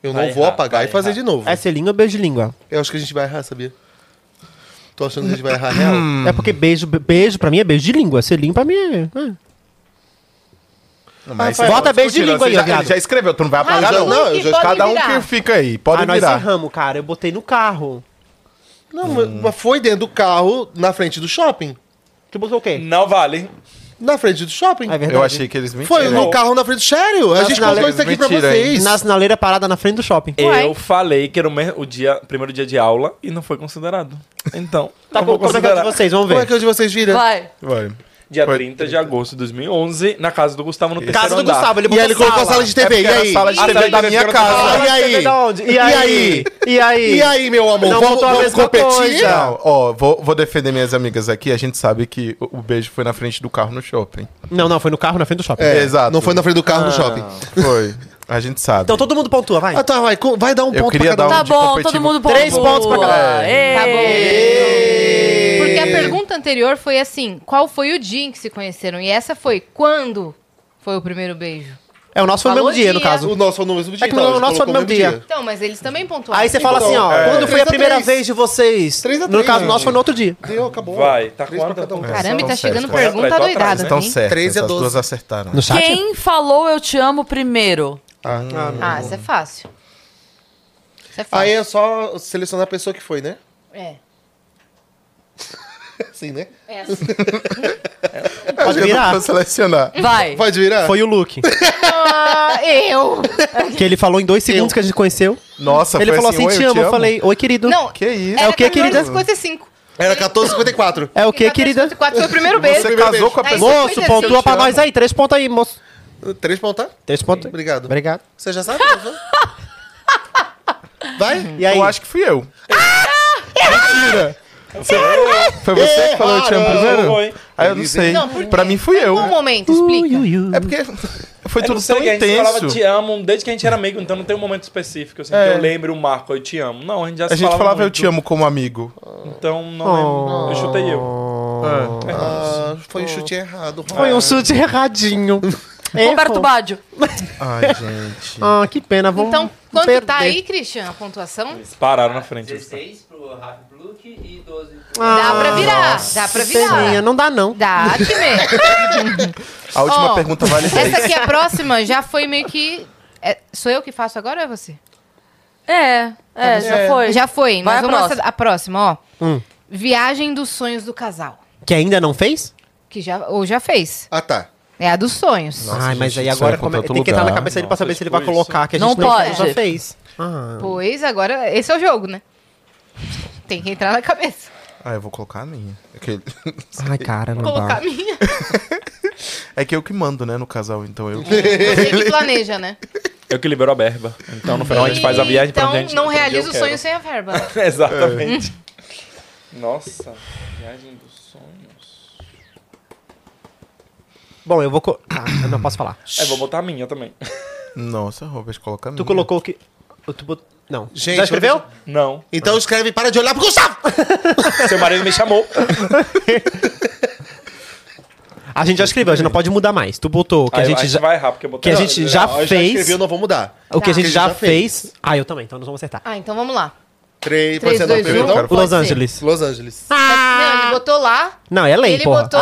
Eu não Vai vou errar, apagar vai e fazer errar. de novo. Essa é língua ou beijo de língua? Eu acho que a gente vai errar, sabia? Tô achando que a gente vai errar real. É porque beijo, beijo pra mim é beijo de língua. Ser língua pra mim é. é. Não, mas você bota beijo de discutir, língua aí, você já, viado. ele já escreveu, tu não vai apagar, já- não. não, eu já- pode Cada um virar. que fica aí, pode ah, nós virar. erramos, cara. Eu botei no carro. Não, mas- mas foi dentro do carro, na frente do shopping. Tu botou o quê? Não vale. Na frente do shopping. É verdade. Eu achei que eles mentiram. Foi no carro na frente. Sério? A gente sinaleira- contou isso aqui pra Mentira, hein? vocês. Na sinaleira parada na frente do shopping. Uai. Eu falei que era o, me- o dia, primeiro dia de aula e não foi considerado. Então, Tá não bom, vou como é que é o de considerar. vocês? Vamos Como é ver. que é o de vocês viram? Vai. Vai. Dia Foi 30 de agosto de 2011, na casa do Gustavo no terceiro Casa do andar. Gustavo, ele E botou aí ele colocou a sala de É TV. porque E era aí? a sala de A TV da minha era casa. Ah, e aí? E aí? E aí? E aí? E aí, meu amor? Não vamos voltou a vamos mesma competir? coisa. Não, ó, vou, vou defender minhas amigas aqui. A gente sabe que o, o beijo foi na frente do carro no shopping. Não, não, foi no carro na frente do shopping. É, Exato. Não foi na frente do carro no shopping. Foi. A gente sabe. Então todo mundo pontua, vai. Ah, tá, vai. co- Vai dar um Eu ponto queria pra cada dar um. Tá de bom, competitivo. todo mundo pontua. Três pontos pra cada um. Ê. Tá bom. Porque a pergunta anterior foi assim: qual foi o dia em que se conheceram? E essa foi quando foi o primeiro beijo? É, o nosso foi no Falou mesmo dia, no dia. caso. O nosso foi no mesmo dia. É que então, a gente nosso foi no colocou mesmo dia. Então, mas eles também pontuaram. Aí você fala assim, ó, é. quando foi a Três a primeira três. vez de vocês? Três a No três, caso né? nosso foi no outro dia. Deu, acabou. Vai, tá Três pra quanto? cada um. Caramba, e tá chegando certas. pergunta Tô atrás, doidada. Estão hein? certas. Três a As doze. duas acertaram. No chat? Quem falou eu te amo primeiro? Ah, Ah, isso é fácil. Isso é fácil. Aí é só selecionar a pessoa que foi, né? É. Assim, né? É assim. Pode virar. Pra selecionar. Vai. Pode virar? Foi o Luke. Ah, eu. que ele falou em dois segundos que a gente conheceu. Nossa, ele foi falou assim, "Oi, te amo. Eu falei, oi, querido. Não, Que isso? É o que, querida? 55. Era 14,54. É o que, querida? 4 foi o primeiro beijo. Você casou com a Aí pessoa. você Moço, foi pontua assim. pra nós aí. Três pontos aí, moço. Três pontos? tá? Três pontos. Obrigado. Obrigado. Você já sabe? Vai? E aí? Eu acho que fui eu. Mentira! Foi você que falou eu te amo primeiro? Foi. Aí eu não sei. Não, por quê? Pra mim fui eu. Qual momento? Explica. É porque foi Eu tudo tão que a gente falava intenso. te amo desde que a gente era amigo, então não tem um momento específico, assim, É. que eu lembre o Marco, eu te amo. Não, a gente já A se gente falava eu muito. te amo como amigo. Então não lembro. Eu chutei eu. É. Ah, foi um chute errado. Foi um chute erradinho. Roberto. Baggio. Ai, gente. Ah, que pena. Vamos Então, quanto perder. tá aí, Christian, a pontuação? Eles pararam na frente. 16 pro Rafa Bluke e 12 pro... Dá pra virar, dá pra virar. não dá não. Dá, time. A última Ó, pergunta vale 10. Essa aqui, a próxima, já foi meio que... é- sou eu que faço agora ou é você? É, é, já foi. Já foi. Vai Nós a vamos próxima. a próxima, ó. Hum. Viagem dos sonhos do casal. Que ainda não fez? Que já, ou já fez. Ah, tá. É a dos sonhos. Nossa, Ai, mas aí isso agora é come- tem que entrar na cabeça dele pra saber Nossa, se ele vai tipo colocar que a Não gente não, pode. já fez. Ah. Pois, agora, esse é o jogo, né? Tem que entrar na cabeça. Ah, eu vou colocar a minha. É que, Ai, cara, não Colocar dá. a minha. é que eu que mando, né, no casal, então eu. Você que planeja, né? Eu que libero a verba. Então no final a gente faz a viagem pra Então, onde a gente não pra onde realiza eu o quero. sonho sem a verba. Exatamente. Nossa, viagem dos sonhos. Bom, eu vou... Co... Ah, eu não posso falar. É, vou botar a minha também. Nossa, Robert, coloca a minha. Tu colocou o que... Tu bot... Não. Gente, Já escreveu? Não. Então escreve para de olhar pro Gustavo! Seu marido me chamou. A gente já escreveu, a gente não pode mudar mais. Tu botou o que Aí a gente já... vai errar, porque eu botei que a gente já Não, eu fez... escrevi, eu não vou mudar. O que a Tá. gente já, já fez... Ah, eu também, então nós vamos acertar. Ah, então vamos lá. Três, pode Três, ser dois, não, primeiro, um. então? Pode Los ser. Angeles. Los Angeles. Não, ele botou lá. Não, é lei, ele porra. botou.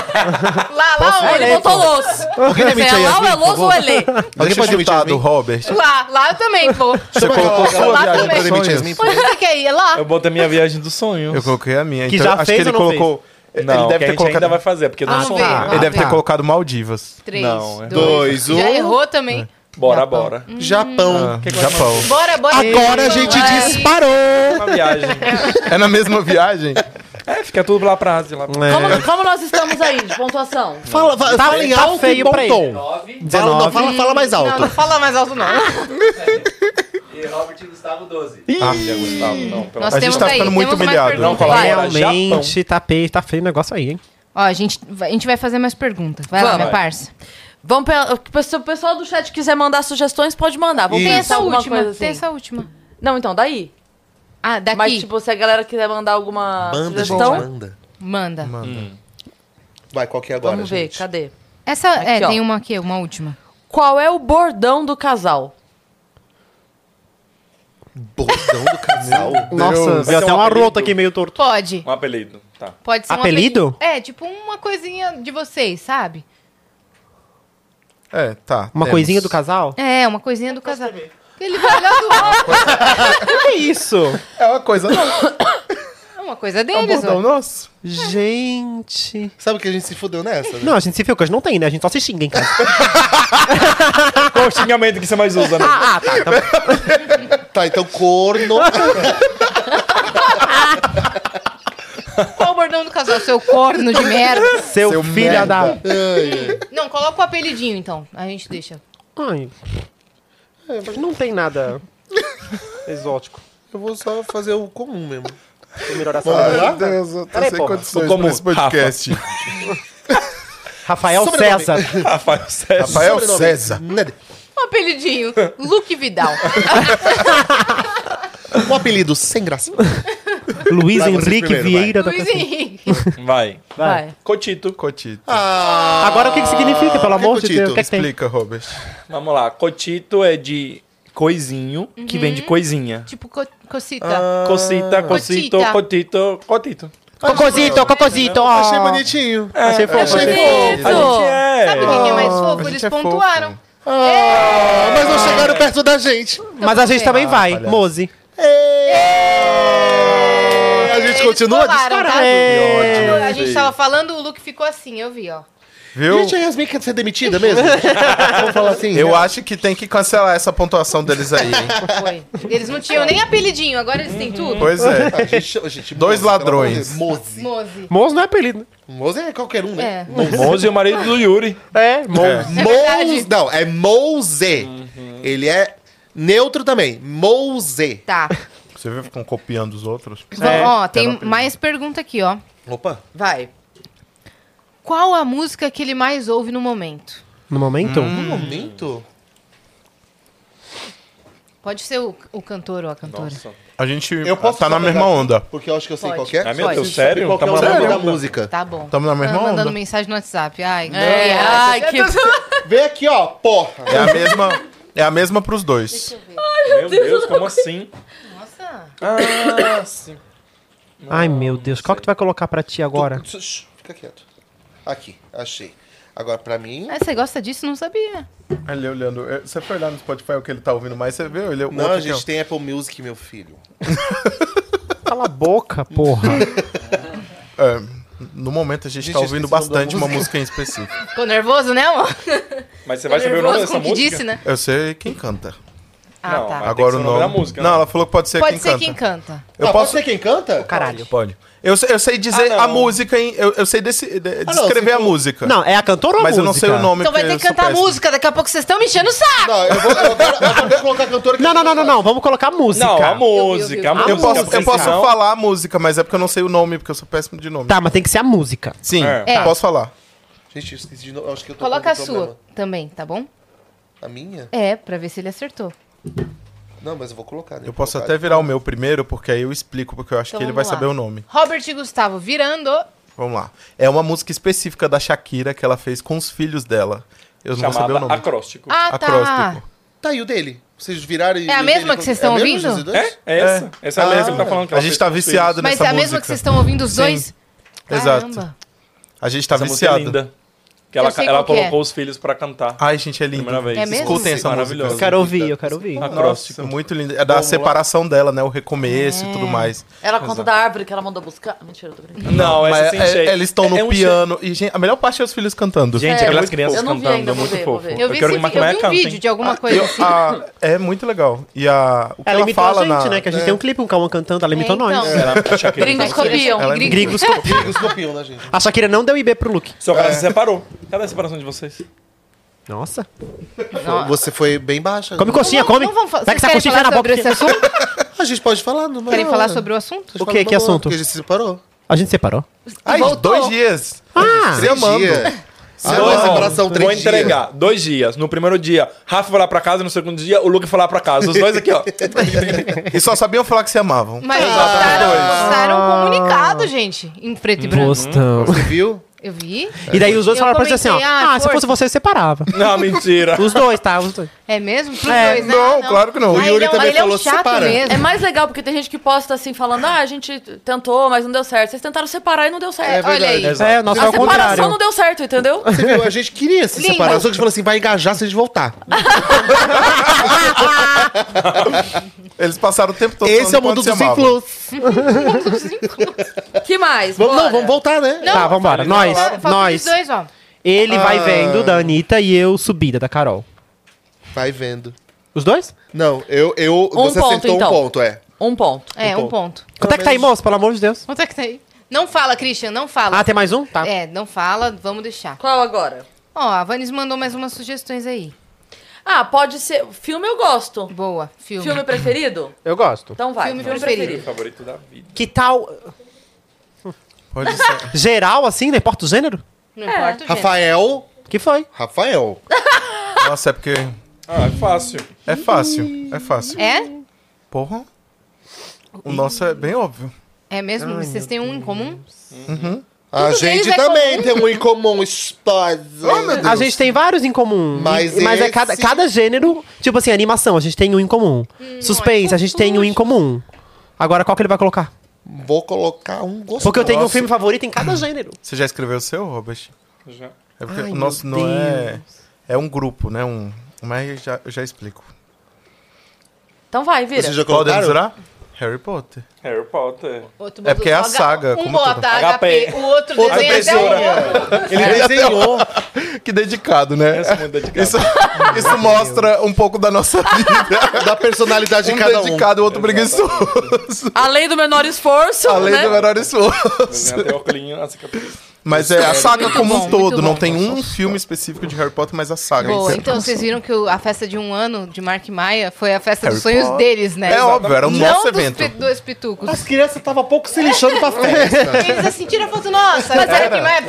lá, lá, Ele onde? botou Los. Alguém Você demite é aí, lá ou é Los ou é Lê? Alguém pode demitir chutado, Yasmin? Robert. Lá, lá eu também, pô. Você colocou sua Lá viagem Demite sonhos? Yasmin, Onde você quer ir? É lá? Eu botei minha viagem dos sonhos. Eu coloquei a minha. Que então já acho fez que ele ou não colocou. Não, ele que a deve ter gente colocado. ainda vai fazer, porque não ver. sonho. Ele deve ter colocado Maldivas. Três, Não, é dois, um. Já errou também. Bora, Japão. bora. Japão. Ah, Japão. Bora, bora. Agora a gente Vai. disparou! É na mesma viagem? É, fica tudo lá pra Ásia. Lá. É. Como, como nós estamos aí de pontuação? Fala, fa- Tá- fala em tá alto feio e bom pra ele. tom. 9 Fala, não, fala, fala mais Não, alto. não fala mais alto, não. e Robert e Gustavo 12. Ah, Gustavo, não. Pelo Nós A gente tá aí, ficando muito humilhado. Não, fala. Realmente tá feio, tá feio o negócio aí, hein? Ó, a gente, vai- a gente vai fazer mais perguntas. Vai lá, Vamos. minha parça. Vamos pe- se o pessoal do chat quiser mandar sugestões, pode mandar. Vamos Tem essa última, assim. tem essa última. Não, então, daí. Ah, daqui. Mas, tipo, se a galera quiser mandar alguma Manda, gente, sugestão, manda. Manda. Vai, qual que é agora, vamos ver, gente? cadê? Essa, é, Aqui, ó. tem uma aqui, uma última. Qual é o bordão do casal? Bordão do casal. Nossa, veio até um uma apelido. rota aqui meio torto. Pode. Um apelido, tá. Pode ser um Apelido? É, tipo uma coisinha de vocês, sabe? É, tá. Uma temos. coisinha do casal? É, uma coisinha do casal. Ele vai olhar do alto. Que isso? É uma coisa nossa. É uma coisa É um deles, bordão ó. nosso. Gente... Sabe que a gente se fudeu nessa, né? Não, a gente se viu, que hoje não tem, né? A gente só se xinga em casa. Qual o xingamento que você mais usa, né? ah, tá. Então... Tá, então corno. Qual o bordão do casal? Seu corno de merda. Seu, Seu filho merda. da... Ai, ai. Não, coloca o apelidinho, então. A gente deixa. Ai... É, mas não tem nada exótico. Eu vou só fazer o comum mesmo. Vou melhorar essa? Meu Deus, eu tô Peraí, sem porra. condições Como pra esse podcast. Rafael Sobrenome. César. Rafael César. Rafael Sobrenome. César. Ned. Um apelidinho. Luke Vidal. Um apelido sem graça. Luiz Vai, vocês Henrique primeiro, Vieira da Luiz. Henrique. Vai. Vai. Cotito. Cotito. Ah, Agora o que, que significa, pelo amor de? Deus? O que, é que tem? Explica, Robert. Vamos lá. Cotito é de coisinho, que vem de coisinha. Tipo co cocita. Cocita, cocito, Cotita. cotito, cotito. Cocosito, cocosito. ó. Achei bonitinho. Achei fofo. Achei achei fofo. A gente é. Sabe o que é mais fofo? a Eles é pontuaram. fofo. Ah, mas não chegaram perto da gente. Mas a gente também vai, palhaço. Mose. A gente Eles continua colaram, tá? É. Quando a gente tava falando, o look ficou assim, eu vi, ó. Viu? Gente, a Yasmin quer ser demitida mesmo? Vamos falar assim. Eu acho que tem que cancelar essa pontuação deles aí, hein? Foi. Eles não tinham nem apelidinho, agora eles têm tudo. Pois é. A gente, a gente, Dois de ladrões. Moze. Mose. Moze não é apelido. Moze é qualquer um, né? É. Moze é o marido do Yuri. É, Moze. É. Moze. Não, é Moze. Ele é neutro também. Moze. Tá. Você viu ficam copiando os outros? Vamos, ó, tem mais pergunta aqui, ó. Opa. Vai. Qual a música que ele mais ouve no momento? No momento? No momento. Pode ser o, o cantor ou a cantora. Nossa. A gente Eu posso tá na mesma onda. Porque eu acho que eu sei Pode. qual que é. Ah, meu. Deus, sério? Qual que é Tá o nome mandando da música? Tá bom. Tamo na mesma Tá mandando onda? mensagem no WhatsApp. Ai, É, ai, que... Vem aqui, ó. Porra. É a mesma, é a mesma pros dois. Meu Deus, como assim? Ah, sim. Ai, meu Deus. Qual que tu vai colocar pra ti agora? Shh, Fica quieto. Aqui, achei. Agora, pra mim... Ah, você gosta disso? Não sabia. Ele olhando. é, Você foi olhar no Spotify o que ele tá ouvindo mais, você viu? Ele, o Não, a gente aqui, tem Apple Music, meu filho. Cala a boca, porra. É, no momento a gente, Gente, tá ouvindo da bastante uma música. música em específico. Ficou nervoso, né, amor? Mas você vai saber o nome dessa que música? disse, né? Eu sei quem canta. Ah, Não, tá. mas- Agora tem o que ser o nome da música, não, né? ela falou que pode ser Pode quem ser canta. quem canta. Eu Ah, posso. Pode ser quem canta? Caralho. Pode. Eu, sei- eu sei dizer Ah, não. a música, em, eu, eu sei desse, de- não, descrever se a música. Não, é a cantora ou a mas eu não sei o nome. Então vai porque ter que eu sou cantar a péssimo. música, daqui a pouco vocês estão me enchendo o saco. Não, eu vou, eu eu vou colocar a cantora que Não, não, não, não, não. Vamos colocar a música. Não, a eu música. eu. A Eu música. posso, eu posso senão- falar a música, mas é porque eu não sei o nome, porque eu sou péssimo de nome. Tá, mas tem que ser a música. Sim, É. É. posso falar. Gente, eu esqueci de novo. eu Acho que eu tô Coloca com a algum sua problema. também, tá bom? A minha? É, pra ver se ele acertou. Não, mas eu vou colocar. né? Eu posso Vou até colocar. virar o meu primeiro, porque aí eu explico, porque eu acho Então que ele vai lá. saber o nome. Robert e Gustavo virando. Vamos lá. É uma música específica da Shakira que ela fez com os filhos dela. Eu não vou saber o Chamada nome. acróstico. Ah, tá. Acróstico. Tá, e o dele? Vocês viraram e. É a mesma que vocês é estão mesmo, ouvindo? É? É essa. Essa é a Ah. mesma que tá falando. que A ela gente fez tá viciado filhos. Mas nessa é a música. mesma que vocês estão ouvindo os Sim. dois? Exato. Caramba. A gente tá Essa música é viciado. linda. Que ela, Eu ela é. colocou os filhos pra cantar. Ai, gente, é lindo. Primeira vez. É mesmo? Escutem essa. Maravilhosa. Eu quero ouvir, eu quero ouvir. Nossa, muito lindo. É da Vamos lá. separação dela, né? O recomeço e tudo mais. Ela conta da árvore que ela mandou buscar. Mentira, eu tô brincando. Não, Mas essa é- eles estão no É um piano. E, gente, a melhor parte é os filhos cantando. Gente, É, aquelas crianças. Eu cantando ainda, é muito ver, fofo. Eu vi, quero que eu vi um vídeo de alguma coisa Eu- assim. a- é muito legal. E a, Ela imitou fala a gente, né? Que a gente tem um clipe, um Calma cantando, ela imitou É, então. nós. Gringos copiam. É Gringos. Gringos co- Gringos copiam, né, gente? A Shakira não deu IB pro Luke. Só que ela se separou. Cadê a separação de vocês? Nossa. Não. Você foi bem baixa. Come coxinha, Não come. vamos- não vamos fa- Pega Vocês essa querem coxinha falar na boca. sobre esse assunto? A gente pode falar no Querem falar sobre o assunto? O que? Que assunto? Porque a gente se separou. A gente separou. Ai, Voltou. dois dias. Ah, Se amando. Dias. Ah, Não, não, separação, Vou três entregar. Dois dias. No primeiro dia, Rafa foi lá pra casa. No segundo dia, o Luke foi lá pra casa. Os dois aqui, ó. E só sabiam falar que se amavam. Mas Ah, postaram, postaram um comunicado, gente, em preto e branco. Gostão. Você viu? Eu vi. E daí os dois Eu falaram pra gente assim, ó. comentei, ah, Ah, se força. fosse você, separava. Não, mentira. Os dois, tá? Os dois. É mesmo? Pros É, dois, né? não, Ah, claro que não. Ah, O ele Yuri é um- também ele é um falou, chato separa. mesmo. É mais legal porque tem gente que posta assim, falando, ah, a gente tentou, mas não deu certo. Vocês tentaram separar e não deu certo. É Olha aí. verdade. É, o nosso A é o separação contrário. não deu certo, entendeu? Você viu? A gente queria se Lindo. separar, só que a gente falou assim, vai engajar se a gente voltar. Eles passaram o tempo todo Esse é o falando mundo quanto dos se amavam. que mais? Vamos, não, Bora. vamos voltar, né? Não, Tá, vambora. Nós, Falta nós. dois, ó. Ele vai Ah. vendo da Anitta e eu subida da Carol. Vai vendo. Os dois? Não, eu, eu Um você ponto, acertou então. um ponto, é. Um ponto. É, Um um ponto. Quanto é que tá aí, moço? Pelo amor de Deus. Quanto é que tá aí? Não fala, Christian, não fala. Ah, tem mais um? Tá. É, não fala, vamos deixar. Qual agora? Ó, a Vanis mandou mais umas sugestões aí. Ah, pode ser. Filme eu gosto. Boa, filme. Filme preferido? Eu gosto. Então vai. Filme Filme, preferido. preferido. Favorito da vida. Que tal. Pode ser. Geral, assim, não importa o gênero? Não importa o gênero. Rafael. Que foi? Rafael. Nossa, é porque Ah, é fácil. é fácil. É fácil. É? Porra. O nosso é bem óbvio. É mesmo? Ai, Vocês têm um em comum? A Todos gente é também comum. tem um em comum, esposa. Oh, meu Deus. A gente tem vários em comum. Mas E- mas é cada, cada gênero, tipo assim, animação, a gente tem um em comum. Suspense, a gente tem um em comum. Agora, qual que ele vai colocar? Vou colocar um gostoso. Porque eu tenho um filme favorito em cada gênero. Você já escreveu o seu, Robert? Já. É porque Ai, o nosso não é. Deus. É um grupo, né? Um, mas já, eu já explico. Então vai, vira. Vocês já colocaram? Harry Potter. Harry Potter. Outro É porque é a saga, Um como bota. HP, HP. o outro Outra desenha até o pessoa. outro. Ele desenhou. que dedicado, né? Sou muito dedicado. Isso, isso mostra um pouco da nossa vida. da personalidade de Um cada um. dedicado, o outro preguiçoso. Além do menor esforço, Além né? do menor esforço. Desenhar até o óculinho, assim, cicatriz. Mas é a saga Muito como bom, um todo. Não tem um filme específico de Harry Potter, mas a saga. Boa, Isso então vocês viram que o- a festa de um ano de Mark Maia foi a festa Harry dos sonhos Potter. deles, né? É óbvio, era o Não nosso evento. pi- dos pitucos. As crianças estavam pouco se lixando pra festa. Eles assim, tira a foto nossa. Mas Mark Maia,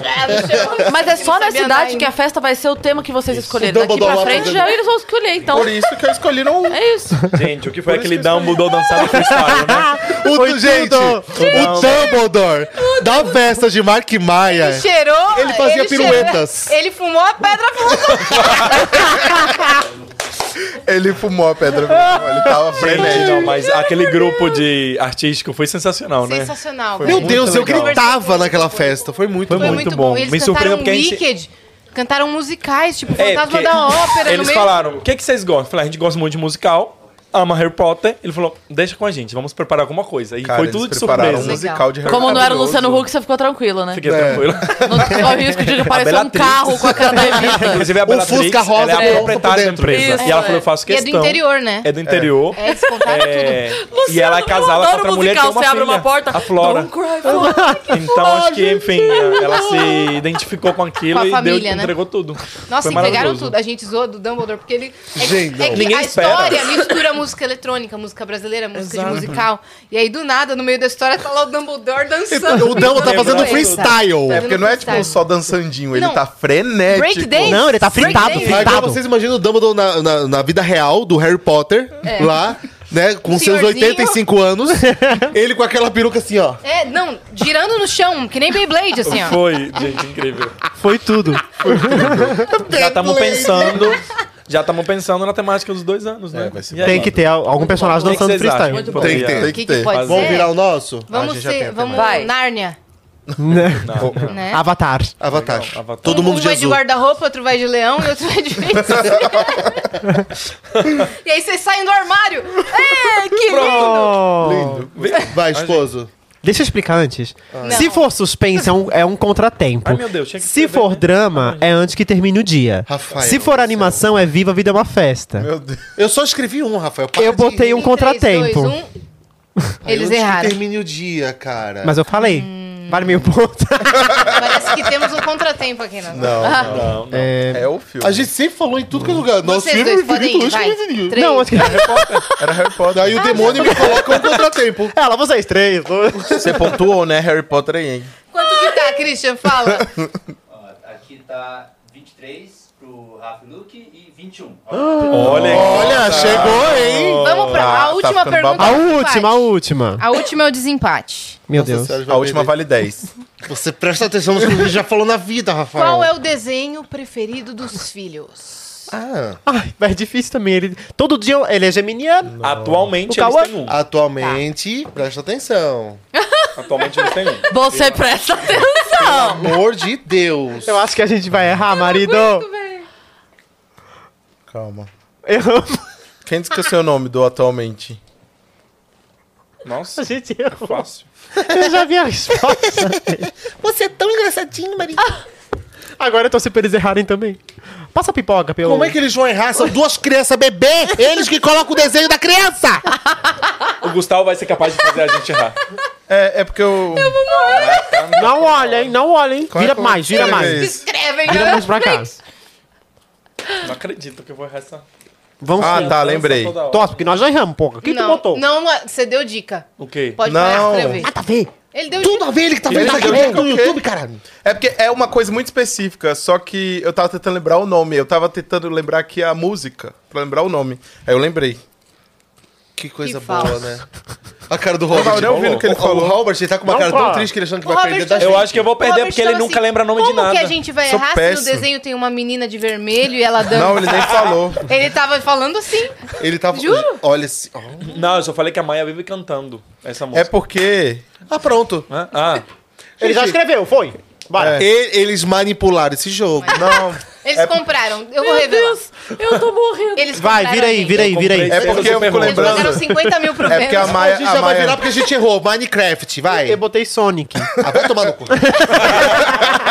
no chão. Mas é só na cidade que a festa vai ser o tema que vocês escolherem. O Daqui Dumbledore pra frente já eles vão escolher, então. Por isso que eu escolhi um. É isso. Gente, o que foi aquele Dumbledore dançando freestyle, né? O, gente, o Dumbledore da festa de Mark Maia. Cheirou. Ele fazia piruetas. cheirou- ele fumou a pedra Ele fumou a pedra. Ele tava frenético. não, mas aquele grupo de artístico foi sensacional, né? Sensacional. Foi Meu. Deus, eu legal. gritava naquela festa. Foi muito Foi bom. Foi muito bom. bom. Eles Me cantaram surpreendeu porque a gente-. Cantaram musicais, tipo É, Fantasma porque da Ópera. no Eles meio... falaram, o que, que vocês gostam? Eu falei, a gente gosta muito de musical, ama Harry Potter. Ele falou, deixa com a gente, vamos preparar alguma coisa. E Cara, foi tudo de prepararam um surpresa. musical de Harry Como não era o. Luciano Huck, você ficou tranquilo, né? Fiquei É. tranquilo. Não tinha o risco de aparecer um carro com a cara da Evita. Inclusive a Bellatrix, Fusca rosa ela é a pronto proprietária da empresa. Isso, e ela falou, eu faço E é questão. do interior, né? É do interior. É, eles contaram É, tudo. e ela é casada com outra mulher que tem uma você abre filha, uma porta. a Flora. Don't cry, Flora. Então acho que, enfim, ela se identificou com aquilo Com a e família, deu, né? entregou tudo. Nossa, entregaram tudo. A gente zoou do Dumbledore porque ele. É, Gente, é a espera. história mistura música eletrônica, música brasileira, música de musical. E aí, do nada, no meio da história, tá lá o Dumbledore dançando. O Dumbledore tá fazendo Quebrou freestyle. É porque não é tipo só dançandinho, ele Não. tá frenético. Breakdance. Não, ele tá fritado, fritado. Agora vocês imaginam o Dumbledore na, na, na vida real do Harry Potter, lá, né, com seus Senhorzinho. 85 anos, ele com aquela peruca assim, ó. É, não, girando no chão, que nem Beyblade, assim, ó. Foi, gente, incrível. Foi tudo. Já estamos pensando. Já estamos pensando na temática dos dois anos, né? É, vai ser E aí? Tem que ter al- algum personagem O que que dançando vocês acham? freestyle. Muito bom. Tem que ter. O Tem que, que que ter. pode Vamos ser? virar o nosso? A Vamos tem ser, vamos Vai. Nárnia, Né? Não, né? Avatar. Avatar. Avatar. Todo mundo um de vai de azul. guarda-roupa, outro vai de leão e outro vai de E aí vocês saem do armário. É, que lindo. Oh. Vai, esposo. Deixa eu explicar antes. Não. Se for suspense, é um, é um contratempo. Ai, meu Deus, tinha que Se escrever, for né? drama, é antes que termine o dia. Rafael Se for animação, é Viva a Vida é uma Festa. Meu Deus. Eu só escrevi um, Rafael. Para Eu de botei um contratempo. Três, dois, um. Eles Antes que erraram. termine o dia, cara. Mas eu falei. Vale meio ponto. Parece que temos um contratempo aqui, né? Não, não. Não, não. É... É o filme. A gente sempre falou em tudo que é lugar. Nosso Vocês filme dois podem ir, infinito, vai. infinito. Três. Não, acho que... Era Harry Potter. Daí o demônio me coloca um contratempo. Ela, vocês três. Você pontuou, né, Harry Potter aí, hein? Quanto que tá, Christian? Fala. Ó, aqui tá 23 Rafa e Luke e 21. Olha, Olha, chegou, hein? Vamos pra Tá, a tá última ficando pergunta. babado. A do última, a última. A última é o desempate. Meu Nossa Deus. vai A última perder. vale 10. Você presta atenção no que gente já falou na vida, Rafael. Qual é o desenho preferido dos filhos? Ah, Ai, mas é difícil também. Ele... Todo dia ele é geminiano. atualmente O eles Cauã- têm um. atualmente, presta atenção. Atualmente eles têm um. Você presta atenção. Amor de Deus. Eu acho que a gente vai errar, marido. Calma. Erramos. Quem esqueceu o nome do atualmente? Nossa, A gente errou. fácil. Eu já vi a resposta. Você é tão engraçadinho, Maria. Agora eu tô pra eles errarem também. Passa a pipoca, pelo... Como é que eles vão errar? São duas crianças bebê. Eles que colocam o desenho da criança. O Gustavo vai ser capaz de fazer a gente errar. É, é porque eu. Não olha, hein? Não olha, hein? É Vira que eu mais, vira mais. Escrevem, Vira mais pra cá. Não acredito que eu vou errar essa. Vamos Ah, sim. tá, lembrei. Toda hora. Tosse, porque nós já erramos, porra. O que tu não, botou? Não, não, você deu dica. O quê? Pode Não. escrever. Nada a ver. Ele deu Tudo dica. a ver, ele que tá vendo Ele isso aqui deu no o quê? YouTube, caralho. É porque é uma coisa muito específica, só que eu tava tentando lembrar o nome. Eu tava tentando lembrar aqui a música, pra lembrar o nome. Aí eu lembrei. Que coisa Que boa, falso. né? A cara do Eu não Robert. tava nem ouvindo o que ele falou. O Robert, ele tá com uma Não, cara tão triste que ele achando que O vai Robert perder da tá- Eu gente. acho que eu vou perder porque ele tava nunca assim, lembra nome de Como nada. que a gente vai errar se no desenho tem uma menina de vermelho e ela dança? Não, ele nem falou. Ele tava falando assim. Ele tava. Juro? Olha assim. Não, eu só falei que a Maia vive cantando essa É música. porque. Ah, pronto. Ah, Ele já escreveu, foi? Bora. E- Eles manipularam esse jogo. Não. Eles compraram. Eu vou Meu revelar. Deus, eu tô morrendo. Eles Vai, vira aí, vira aí, vira aí. É porque eu fico Eles lembrando. pagaram 50 mil pro É porque a Vênus. A Maia. gente A já vai Maia virar porque a gente errou. Minecraft, vai. Eu botei Sonic. Ah, vai tomar no cu.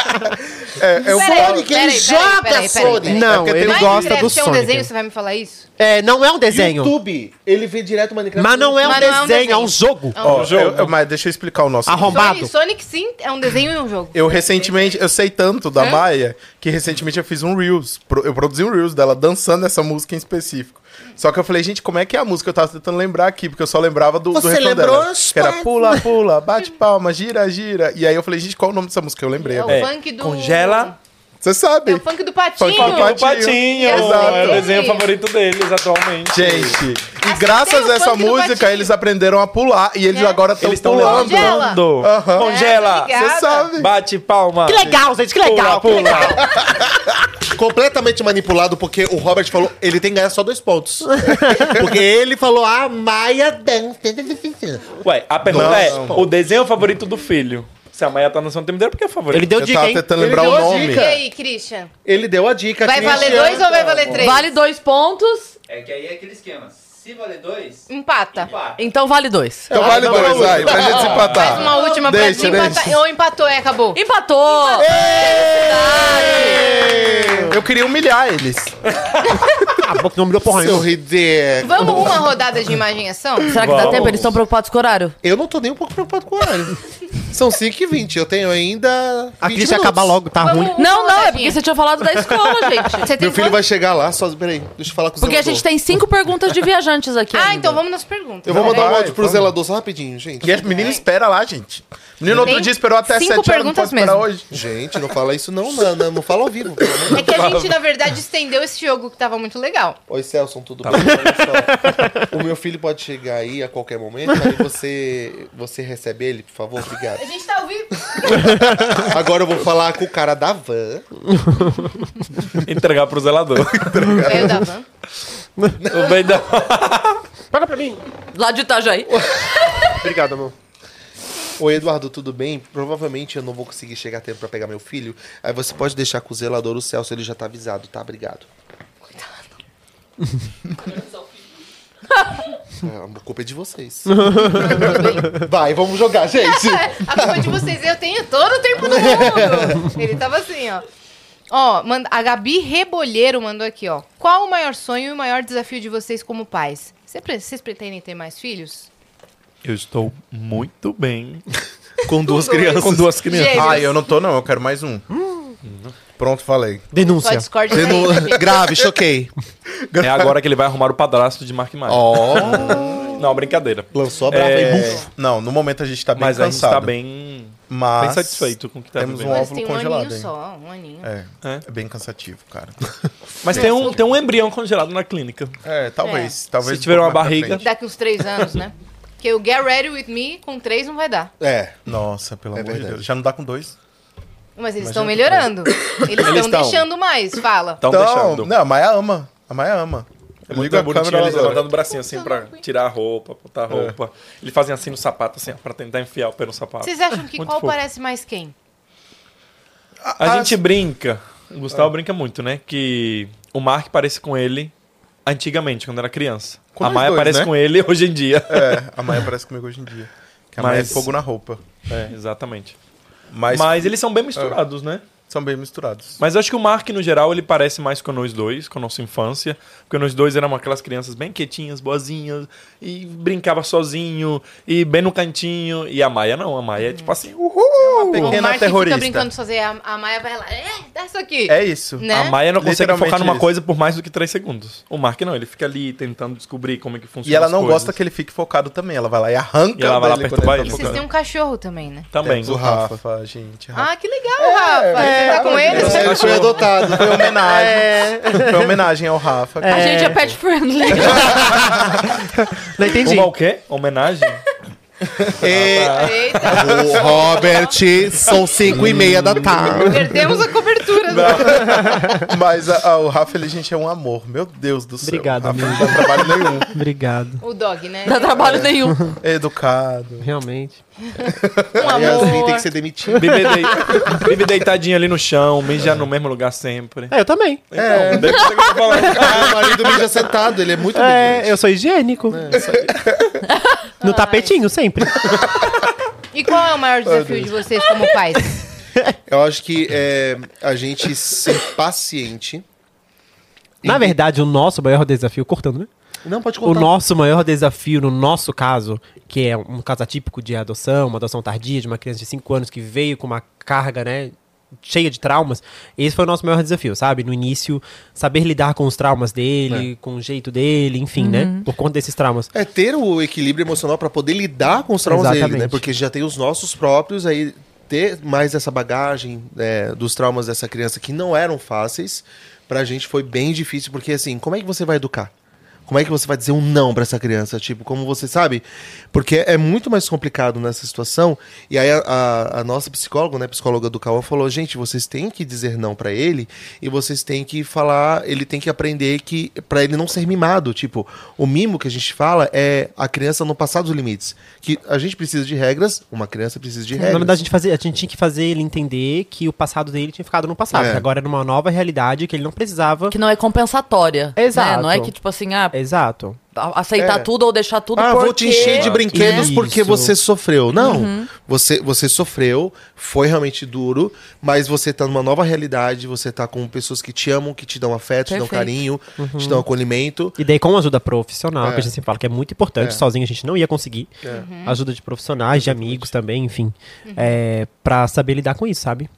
é, é o Sonic, ele peraí, joga Sonic. Não, porque tem ele um gosta do Minecraft é um Sonic. desenho, você vai me falar isso? É, não é um desenho. YouTube, ele vê direto Minecraft. Mas não é um não é um desenho, é um desenho. jogo. É um Ó, jogo. eu- eu- mas deixa eu explicar o nosso. Arrombado. Sonic, Sonic sim é um desenho e um jogo. Eu recentemente, eu sei tanto da Hã? Maia que recentemente eu fiz um Reels. Eu produzi um Reels dela dançando essa música em específico. Só que eu falei, gente, como é que é a música? Eu tava tentando lembrar aqui, porque eu só lembrava do, do Você refrão lembrou? dela. Que era pula, pula, bate palma, gira, gira. E aí eu falei, gente, qual é o nome dessa música? Eu lembrei É o agora. É, funk do... congela. Você sabe. É o funk do Patinho. Funk do Patinho. Exato. É o desenho favorito deles atualmente. Gente, e Acertei graças a essa música, eles aprenderam a pular e eles É. agora estão Eles estão pulando. Congela. Aham. Congela. É, Você sabe. Bate palma. Que legal, gente, que legal. Pula, que legal. Completamente manipulado, porque o Robert falou, ele tem que ganhar só dois pontos. porque ele falou, ah, Maia dança. Ué, a pergunta Não, é: o desenho favorito do filho? Se a Maia tá no seu tempo inteiro, porque é favorito. Ele deu Eu dica, tava hein? tentando Ele lembrar deu o a nome. E dica. aí, Christian? Ele deu a dica. Vai valer Christian. dois ou vai valer três? Vale dois pontos, É que aí é aquele esquema. Se valer dois, Empata. empata. então vale dois. Então vale dois, vamos. vai, pra gente desempatar. Faz uma última pra Deixa, desempatar. deixa. Ou empatou, é, acabou. Empatou! Eu queria humilhar eles. Ah, boca não me deu porra Seu ridículo. Vamos uma rodada de imagem e ação? Será que dá Vamos. tempo? Eles estão preocupados com o horário? Eu não tô nem um pouco preocupado com o horário. São 5 e 20 Eu tenho ainda. A 20 Cris minutos. acaba logo, tá Vamos ruim. Não, não, é porque você tinha falado da escola, gente. Você tem Meu filho quanto? vai chegar lá, só. Peraí, deixa eu falar com o Porque a gente tem cinco perguntas de viajantes aqui. Ah, ainda. então vamos nas perguntas. Eu vou mandar um áudio pro vamos. zelador só rapidinho, gente. E a menina espera lá, gente. Menino outro dia esperou até cinco 7 horas, não perguntas pode esperar mesmo. hoje. Gente, não fala isso não, não, não, não fala ao vivo. É que a gente, na verdade, estendeu esse jogo que tava muito legal. Oi, Celson, tudo bem? Olha só. O meu filho pode chegar aí a qualquer momento, aí você, você recebe ele, por favor, obrigado. A gente tá ao vivo. Agora eu vou falar com o cara da van. Entregar pro zelador. Velho da van. o bem da... Paga pra mim. Lá de Itajaí. Obrigado, amor. Oi, Eduardo, tudo bem? Provavelmente eu não vou conseguir chegar a tempo pra pegar meu filho. Aí você pode deixar com o zelador o Celso, ele já tá avisado, tá? Obrigado. É, a culpa é de vocês. Vai, vamos jogar, gente. A culpa é de vocês, eu tenho todo o tempo do mundo. Ele tava assim, ó. Ó, manda- a Gabi Rebolheiro mandou aqui, ó. Qual o maior sonho e o maior desafio de vocês como pais? Cê Vocês pretendem ter mais filhos? Eu estou muito bem Com duas crianças. com duas crianças. Gêmeos. Ah, eu não tô não, eu quero mais um. Pronto, falei. Denúncia. Denu-. Grave, choquei. É agora que ele vai arrumar o padrasto de Mark Mark. Ó, Não, brincadeira. lançou a brava É, aí. buf. Não, no momento a gente tá bem Mas a gente cansado. tá bem, mas bem satisfeito com o que tá temos vivendo. um Mas óvulo tem um congelado aninho só, um aninho. É, É. é bem cansativo, cara. Mas tem um, tem um embrião congelado na clínica. É, talvez. talvez Se tiver um uma barriga-. Daqui uns três anos, né? Porque o Get Ready With Me com três não vai dar. É. Nossa, pelo É amor de verdade. Deus. Já não dá com dois? Mas eles estão melhorando. Eles estão deixando mais, fala. Estão deixando. não, a Maia ama. A Maia ama. É muito a bonitinho eles levantando o bracinho assim pra tirar a roupa, botar a roupa. Eles fazem assim no sapato, assim, ó, pra tentar enfiar o pé no sapato. Vocês acham que Muito qual fofo. parece mais quem? A gente brinca, o Gustavo brinca muito, né? Que o Mark parece com ele antigamente, quando era criança. Com a Maia dois, parece né? com ele hoje em dia. É, a Maia parece comigo hoje em dia. Que a Maia é Mas- fogo na roupa. É, exatamente. Mas, Mas eles são bem misturados, né? São bem misturados. Mas eu acho que o Mark, no geral, ele parece mais com nós dois, com a nossa infância. Porque nós dois éramos aquelas crianças bem quietinhas, boazinhas, e brincava sozinho, e bem no cantinho. E a Maia não, a Maia é tipo assim, uhul! O Pequena Mark fica terrorista. brincando sozinho, a, a Maia vai lá, é, dá isso aqui. É isso. Né? A Maia não consegue focar numa isso. coisa por mais do que três segundos. O Mark não, ele fica ali tentando descobrir como é que funciona E ela as não coisas. gosta que ele fique focado também. Ela vai lá e arranca E ela vai lá perturbar ele. tá Vocês têm um cachorro também, né? Também. Temos o O Rafa. Rafa, gente. Rafa. Ah, que legal, Rafa. Você tá com ele? Ele Você- foi adotado. Foi homenagem. Foi homenagem ao Rafa. A gente é pet friendly. Não entendi. Uma o quê? Homenagem? É, Eita, o Robert, são 5 e meia da tarde. perdemos a cobertura. né? Mas a- a- o Rafa, ele, gente, é um amor. Meu Deus do céu. Obrigado, Rafa, amigo. não dá trabalho nenhum. Obrigado. O dog, né? Não dá trabalho nenhum. É educado. Realmente. Um A Yasmin amor. tem que ser demitida. Vive, dei- vive deitadinho ali no chão, mija no mesmo lugar sempre. É, eu também. É, Deve ser o que eu tô falando. Ah, o marido mija sentado, ele é muito É, eu sou higiênico. No tapetinho, sempre. E qual é o maior desafio de vocês como pais? Eu acho que é, a gente ser paciente. Na verdade, o nosso maior desafio, cortando, né? Não, pode O contar. nosso maior desafio, no nosso caso, que é um caso atípico de adoção, uma adoção tardia de uma criança de 5 anos que veio com uma carga, né, cheia de traumas, esse foi o nosso maior desafio, sabe? No início, saber lidar com os traumas dele, com o jeito dele, enfim, né? Por conta desses traumas. É ter o equilíbrio emocional pra poder lidar com os traumas dele, né? Exatamente. Porque já tem os nossos próprios, aí ter mais essa bagagem é, dos traumas dessa criança que não eram fáceis, pra gente foi bem difícil, porque assim, como é que você vai educar? Como é que você vai dizer um não pra essa criança? Tipo, como você sabe? Porque é muito mais complicado nessa situação. E aí a, a- a nossa psicóloga, né, psicóloga do Cauã, falou: gente, vocês têm que dizer não pra ele e vocês têm que falar, ele tem que aprender que para ele não ser mimado. Tipo, o mimo que a gente fala é a criança não passar dos limites. Que a gente precisa de regras, uma criança precisa de regras. Na verdade, a gente, fazia, a gente tinha que fazer ele entender que o passado dele tinha ficado no passado. É. Que agora era uma nova realidade que ele não precisava. Que não é compensatória. Exato. né? Não é que, tipo assim, ah, Exato. aceitar É. tudo ou deixar tudo Ah, porque... vou te encher de brinquedos Isso. porque você sofreu. Não, Uhum. você, você sofreu, foi realmente duro, mas você tá numa nova realidade, você tá com pessoas que te amam, que te dão afeto, te dão Perfeito. carinho, te dão acolhimento. E daí, com ajuda profissional, É. que a gente sempre fala que é muito importante, É. sozinho a gente não ia conseguir. Ajuda de profissionais, de amigos também, enfim. É, pra saber lidar com isso, sabe?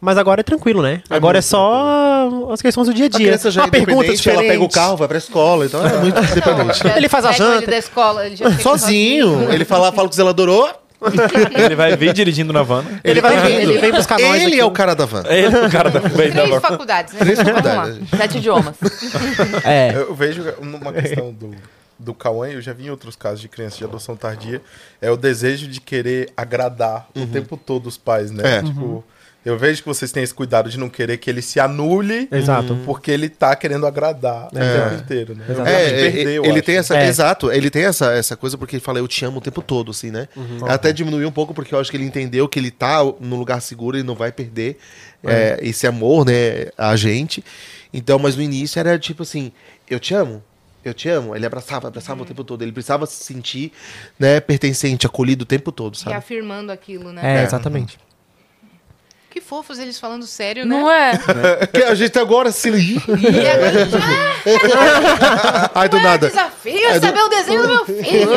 Mas agora é tranquilo, né? agora é só as questões do dia a A dia. criança já é Uma pergunta independente, ela pega o carro, vai pra escola, então é muito independente. Ele faz a janta. Ele da escola, ele já fica Sozinho, ele fala, fala com o zelador, ô, Ele vai vir dirigindo na van. Ele vai vindo, ele vem buscar nós ele aqui. é o cara da van. É ele o cara da Três van. faculdades, né? Três Vamos lá. faculdades. Sete idiomas. É. Eu vejo uma questão do, do Cauã, eu já vi em outros casos de crianças de adoção tardia, é o desejo de querer agradar o tempo todo os pais, né? É. Tipo, eu vejo que vocês têm esse cuidado de não querer que ele se anule Exato. porque ele tá querendo agradar o É. tempo inteiro, né? Exato. É, De perder, eu ele acho. tem essa, É. exato, ele tem essa, essa coisa porque ele fala eu te amo o tempo todo, assim, né? Até diminuiu um pouco porque eu acho que ele entendeu que ele tá no lugar seguro e não vai perder é, esse amor, né, a gente. Então, mas no início era tipo assim, eu te amo, eu te amo. Ele abraçava, abraçava o tempo todo. Ele precisava se sentir, né, pertencente, acolhido o tempo todo, sabe? Reafirmando aquilo, né? É, É. exatamente. Que fofos eles falando sério, né? Não é? Que a gente agora se E agora, ah, Ai, do é o nada. desafio É é do- saber o desenho do meu filho.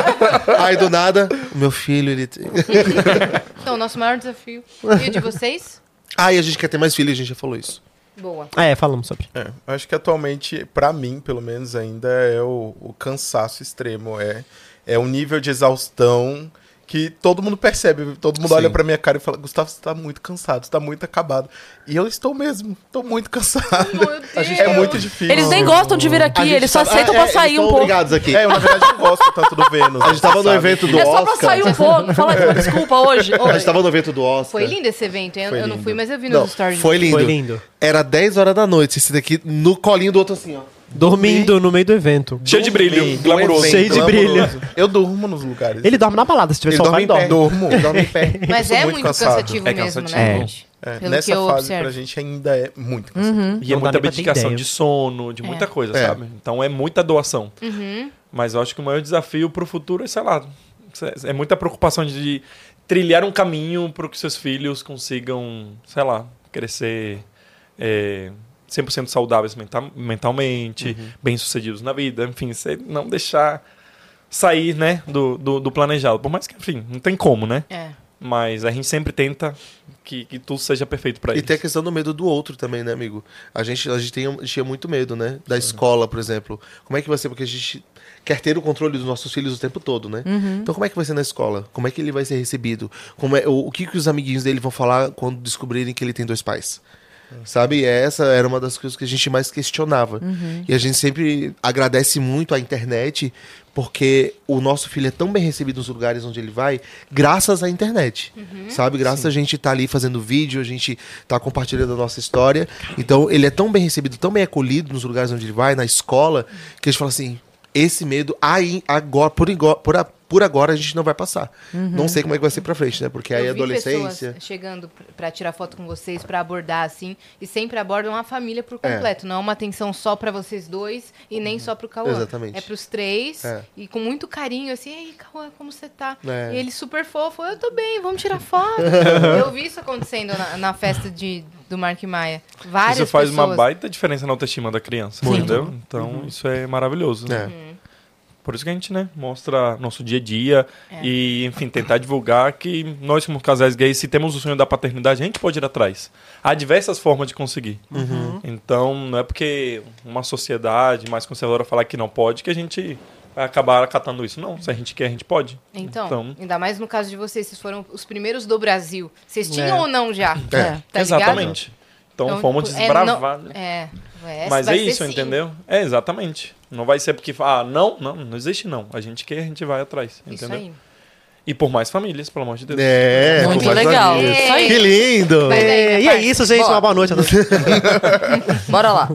Ai, do nada, o meu filho, ele. tem- Então, o nosso maior desafio. E o de vocês? Ai, a gente quer ter mais filhos, a gente já falou isso. Boa. É, falamos sobre. É, eu acho que atualmente, pra mim, pelo menos, ainda é o, o cansaço extremo. É, é um nível de exaustão que todo mundo percebe. Todo mundo Sim. olha pra minha cara e fala: Gustavo, você tá muito cansado, você tá muito acabado. E eu estou mesmo, tô muito cansado. Meu Deus. É muito difícil. Eles nem gostam de vir A aqui, gente eles só tá- aceitam é, pra eles sair tão um pouco. obrigados aqui. É, eu na verdade não gosto tanto do Vênus. A gente tava no evento do É só pra Oscar. sair um pouco. Fala aqui uma desculpa hoje. A gente tava no evento do Oscar. Foi lindo esse evento, hein? Eu, eu não fui, mas eu vi nos Não, stories. foi lindo. Foi lindo. Era 10 horas da noite, esse daqui no colinho do outro assim, ó. Dormindo no meio do evento. Cheio de brilho, glamouroso. Cheio de brilho. Eu durmo nos lugares. Ele dorme na balada, se tiver Ele sofá, dorme dorme. Dormo. Ele dorme em pé. Mas é muito cansativo É mesmo, cansativo. né, É. É, Pelo nessa que eu fase observo. pra gente ainda é muito cansativo. E é muita ideia. de sono, de muita É. coisa, É. sabe? Então é muita doação. Uhum. Mas eu acho que o maior desafio pro futuro é, sei lá, é muita preocupação de trilhar um caminho para que seus filhos consigam, sei lá, crescer é, 100% saudáveis mental, mentalmente, bem-sucedidos na vida, enfim, você não deixar sair, né, do, do, do planejado. Por mais que, enfim, não tem como, né? É. Mas a gente sempre tenta que, que tudo seja perfeito para E eles. tem a questão do medo do outro também, né, amigo? A gente, a gente tem, tinha muito medo, né? Da escola, por exemplo. Como é que vai ser? Porque a gente quer ter o controle dos nossos filhos o tempo todo, né? Então como é que vai ser na escola? Como é que ele vai ser recebido? Como é, o, o que, que os amiguinhos dele vão falar quando descobrirem que ele tem dois pais? Sabe? Essa era uma das coisas que a gente mais questionava. E a gente sempre agradece muito à internet, porque o nosso filho é tão bem recebido nos lugares onde ele vai, graças à internet. Sabe? Graças a gente estar ali fazendo vídeo, a gente tá compartilhando a nossa história. Então, ele é tão bem recebido, tão bem acolhido nos lugares onde ele vai, na escola, que a gente fala assim: esse medo, aí, agora, por, igor- por, a- por agora, a gente não vai passar. Não sei como é que vai ser pra frente, né? Porque aí a Eu vi adolescência. pessoas chegando pra tirar foto com vocês, pra abordar assim, e sempre abordam a família por completo. Não é uma atenção só pra vocês dois e nem só pro Cauã. Exatamente. É pros três É. e com muito carinho, assim, ei, Cauã, como você tá? É. E ele super fofo, eu tô bem, vamos tirar foto. eu vi isso acontecendo na, na festa de, do Mark Maia. Várias Isso faz uma pessoas. baita diferença na autoestima da criança, entendeu? Então, isso é maravilhoso. É. Por isso que a gente, né, mostra nosso dia a dia É. e, enfim, tentar divulgar que nós, como casais gays, se temos o sonho da paternidade, a gente pode ir atrás. Há diversas formas de conseguir. Então, não é porque uma sociedade mais conservadora falar que não pode que a gente vai acabar acatando isso. Não, se a gente quer, a gente pode. Então, ainda mais no caso de vocês, vocês foram os primeiros do Brasil. Vocês tinham É. ou não já? É. Tá ligado? exatamente. Então, Então, fomos tipo, é, não- né? É, é, Mas é isso, sim. entendeu? É, exatamente. Não vai ser porque, ah, não, não, não existe não. A gente quer, a gente vai atrás, Isso entendeu? aí. E por mais famílias, pelo amor de Deus. É, Muito legal. aí. Que lindo! É, e é isso, gente. Bora. Uma boa noite. a todos. Bora lá.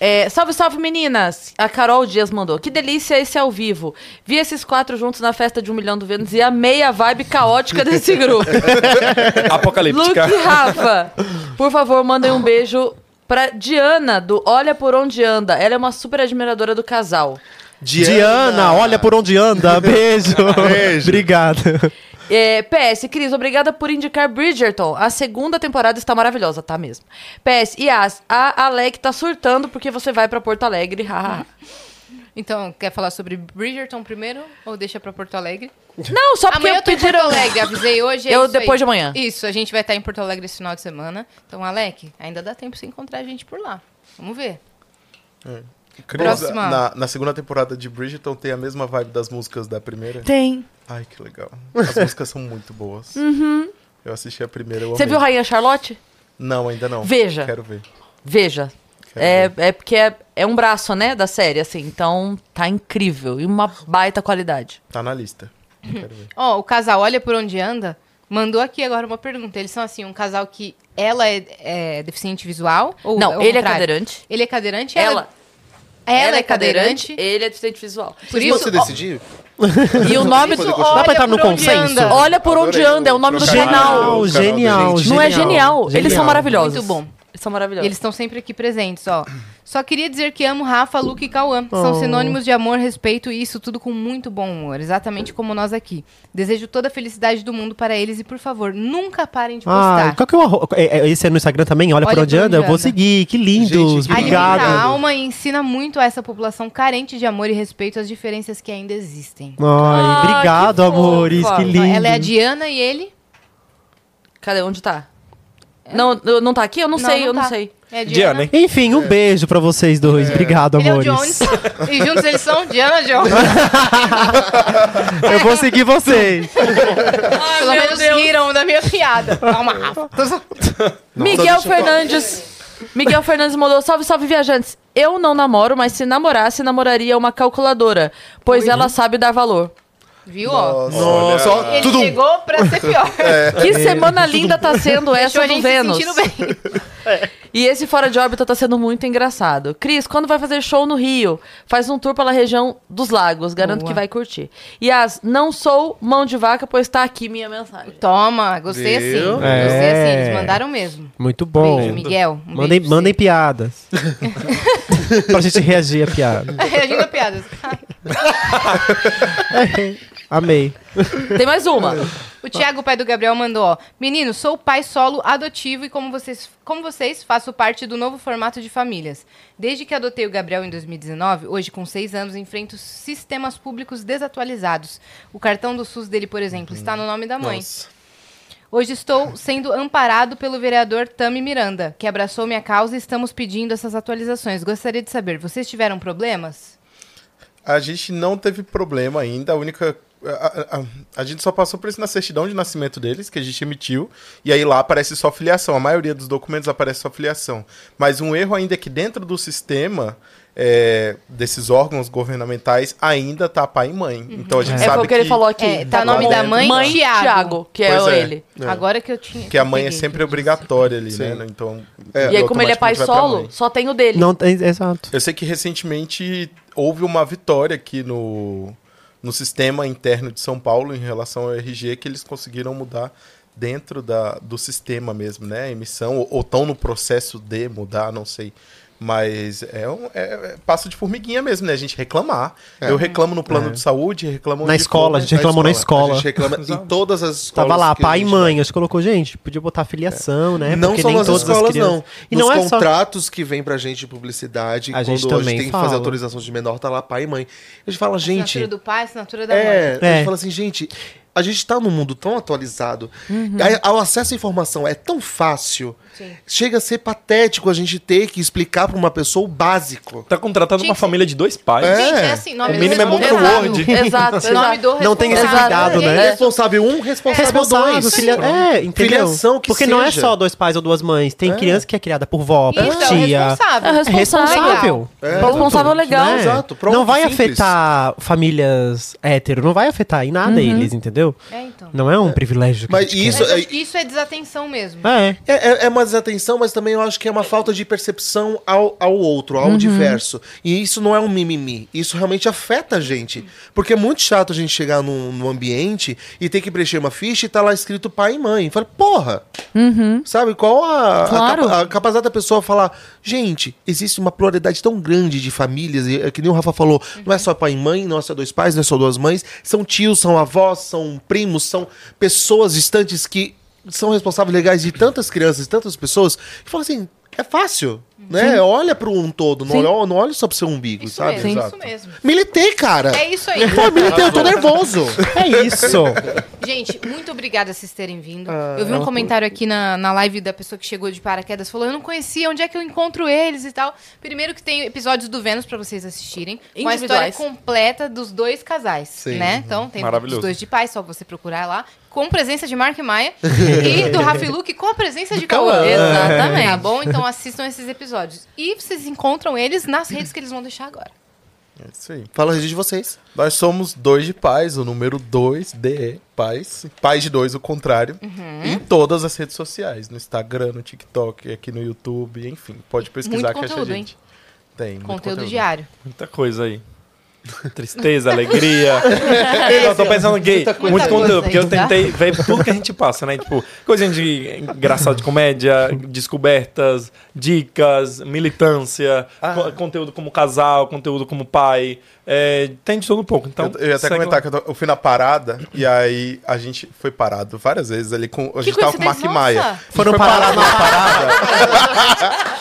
É, salve, salve, meninas! A Carol Dias mandou. Que delícia esse ao vivo. Vi esses quatro juntos na festa de um milhão do Vênus e amei a vibe caótica desse grupo. Luke Apocalíptica. e Rafa, por favor, mandem um beijo pra Diana, do Olha Por Onde Anda. Ela é uma super admiradora do casal. Diana, olha por onde anda. Beijo. Beijo. Obrigado. É, PS, Cris, obrigada por indicar Bridgerton. A segunda temporada está maravilhosa, tá mesmo. PS, Yas, a Alec tá surtando porque você vai pra Porto Alegre. Então, quer falar sobre Bridgerton primeiro ou deixa pra Porto Alegre? Não, só porque Amanhã eu eu tô em pediram... Porto Alegre, avisei hoje. é Eu isso depois aí. de amanhã. Isso, a gente vai estar em Porto Alegre esse final de semana. Então, Alec, ainda dá tempo de você encontrar a gente por lá. Vamos ver. Cris, Próxima. na, na segunda temporada de Bridgerton tem a mesma vibe das músicas da primeira? Tem. Ai, que legal. As músicas são muito boas. Eu assisti a primeira, eu Uhum. Você viu Rainha Charlotte? Não, ainda não. Veja. Quero ver. Veja. Quero É, ver. é porque é, é um braço, né, da série, assim. Então, tá incrível. E uma baita qualidade. Tá na lista. Ó, o casal Olha Por Onde Anda mandou aqui agora uma pergunta. Eles são, assim, um casal que ela é, é deficiente visual? Ou Não, ele é contrário? cadeirante. Ele é cadeirante? Ela, ela, é cadeirante. ele é deficiente visual. Por Você isso, ó, decidiu? E o nome do... Dá pra Olha entrar no Por Onde consenso? Anda. Olha por onde anda, é o nome do Genial, canal da genial, gente. Não é genial. Eles são maravilhosos. Muito bom. Eles são maravilhosos. Eles estão sempre aqui presentes, ó. Só queria dizer que amo Rafa, Luke e Cauã. São Oh. sinônimos de amor, respeito e isso tudo com muito bom humor. Exatamente como nós aqui. Desejo toda a felicidade do mundo para eles e, por favor, nunca parem de Ah, postar. qual que é o arro... é, é, Esse é no Instagram também? Olha, por onde anda? Eu vou seguir. Que lindos. Gente, que Obrigado. Alimenta a alma e ensina muito a essa população carente de amor e respeito as diferenças que ainda existem. Ai, Ah, obrigado, que amores. fofa. Que lindo. Ela é a Diana e ele? Cadê? Onde tá? Não, não tá aqui? Eu não, sei, eu não tá. sei. É Diana, hein? Enfim, um beijo pra vocês dois. Obrigado, Ele é o amores. Jones. e juntos eles são Diana Jones. Eu vou seguir vocês. Pelo menos riram da minha piada. Calma, Rafa. Miguel Fernandes. Miguel Fernandes mandou: Salve, salve, viajantes. Eu não namoro, mas se namorasse, namoraria uma calculadora, pois ela sabe dar valor. Viu, ó? Nossa, ó, Ele tudo. chegou pra ser pior. Que semana linda tá sendo Deixou essa a do Vênus. se sentindo bem. E esse Fora de Órbita tá sendo muito engraçado. Cris, quando vai fazer show no Rio? Faz um tour pela região dos lagos. Garanto Boa. que vai curtir. Yas, não sou mão de vaca, pois tá aqui minha mensagem. Toma, gostei Viu? assim. É. Gostei assim, eles mandaram mesmo. Muito bom. Beijo, Miguel. Um Mandem, beijo mandem piadas. pra gente reagir a piada. Reagindo a piadas. Amei. Tem mais uma. O Thiago, pai do Gabriel, mandou, ó. Menino, sou pai solo adotivo e como vocês, como vocês, faço parte do novo formato de famílias. Desde que adotei o Gabriel em 2019, hoje com seis anos, enfrento sistemas públicos desatualizados. O cartão do SUS dele, por exemplo, está no nome da mãe. Nossa. Hoje estou sendo amparado pelo vereador Tami Miranda, que abraçou minha causa e estamos pedindo essas atualizações. Gostaria de saber, vocês tiveram problemas? A gente não teve problema ainda. A única A, a- a gente só passou por isso na certidão de nascimento deles, que a gente emitiu, e aí lá aparece só filiação. A maioria dos documentos aparece só filiação. Mas um erro ainda é que dentro do sistema é, desses órgãos governamentais ainda tá pai e mãe. Então a gente É sabe foi o que ele falou aqui. É, tá o nome da mãe, mãe Thiago. Thiago, que Pois é, é. ele. Agora que eu tinha. que a mãe é sempre obrigatória ali, Sim. né? Então, É. E aí, como ele é pai solo, só tem o dele. Não, é, exato. Eu sei que recentemente houve uma vitória aqui no, no sistema interno de São Paulo em relação ao RG, que eles conseguiram mudar dentro da, do sistema mesmo, né? A emissão, ou estão no processo de mudar, não sei. Mas é um é, é passo de formiguinha mesmo, né? A gente reclamar. Eu reclamo no plano É. de saúde, reclamo Na escola, a gente reclamou na escola. A gente reclama em todas as escolas. Tava lá, que a pai e mãe. vai. A gente colocou, gente, podia botar filiação, né? Não Porque só nem nas escolas, crianças- não. E Nos não é só. contratos que vem pra gente de publicidade, A gente quando a gente tem que fala. fazer autorização de menor, tá lá pai e mãe. A gente fala, gente. Assinatura do pai, assinatura da É, mãe. a É. gente fala assim, gente, a gente tá num mundo tão atualizado. Uhum. O acesso à informação é tão fácil. Sim. Chega a ser patético a gente ter que explicar pra uma pessoa o básico. Tá contratando Tinha uma família de dois pais. É. Gente, é assim, nome O do mínimo é muito responsável. Word. Exato, exato. Nome do Não tem esse responsável. cuidado, né? É. Responsável um, responsável, Responsável, dois. filia... é, entendeu? Filiação que Porque não é seja. só dois pais ou duas mães. Tem criança que é criada por vó, por Isso, é o tia. responsável. É o É responsável. É. Responsável legal. Né? Exato, pronto, não vai simples. afetar famílias hétero, não vai afetar em nada eles, entendeu? É, então. Não é um privilégio que Mas gente isso- isso é desatenção mesmo. É. É, é, é uma desatenção, mas também eu acho que é uma falta de percepção ao, ao outro, Uhum. ao diverso. E isso não é um mimimi. Isso realmente afeta a gente. Porque é muito chato a gente chegar num, num ambiente e ter que preencher uma ficha e tá lá escrito pai e mãe. Fala, porra! Sabe? Qual a, a Claro. capa- a capacidade da pessoa falar, gente, existe uma pluralidade tão grande de famílias, e, é que nem o Rafa falou, não é só pai e mãe, não é só dois pais, não é só duas mães, são tios, são avós, são primos, são pessoas distantes que são responsáveis legais de tantas crianças, de tantas pessoas, que falam assim, é fácil, né? Olha para um todo, não olha, não olha só pro seu umbigo, Isso sabe? mesmo, Exato. isso mesmo. Militei, cara! É isso aí. Pô, militei, eu tô nervoso! É isso. Gente, muito obrigada por vocês terem vindo. eu vi um comentário aqui na, na live da pessoa que chegou de paraquedas, falou, eu não conhecia, onde é que eu encontro eles e tal. Primeiro que tem episódios do Vênus pra vocês assistirem. Com a história completa dos dois casais, Sim. né? Então, tem Maravilhoso. os dois de pais, só você procurar lá. Com presença de Mark Maia e do Rafi Luke com a presença de Cauã. Exatamente. Tá bom? Então assistam esses episódios. E vocês encontram eles nas redes que eles vão deixar agora. É isso aí. Fala a rede de vocês. Nós somos dois de pais, o número dois de pais. Pais de dois, o contrário. Uhum. Em todas as redes sociais. No Instagram, no TikTok, aqui no YouTube, enfim. Pode pesquisar Muito que acha a conteúdo, gente. Tem. muito Conteúdo, diário. Muita coisa aí. Tristeza, alegria. eu tô pensando aqui, Muita muito coisa conteúdo, porque eu tentei ver tudo que a gente passa, né? Tipo, coisinha de engraçado de comédia, descobertas, dicas, militância, co- conteúdo como casal, conteúdo como pai. É, tem de tudo um pouco. Então, eu, eu ia até comentar lá. que eu, tô- eu fui na parada e aí a gente foi parado várias vezes ali com. A Que gente tava com o Mark Maia. Foram parar numa parada.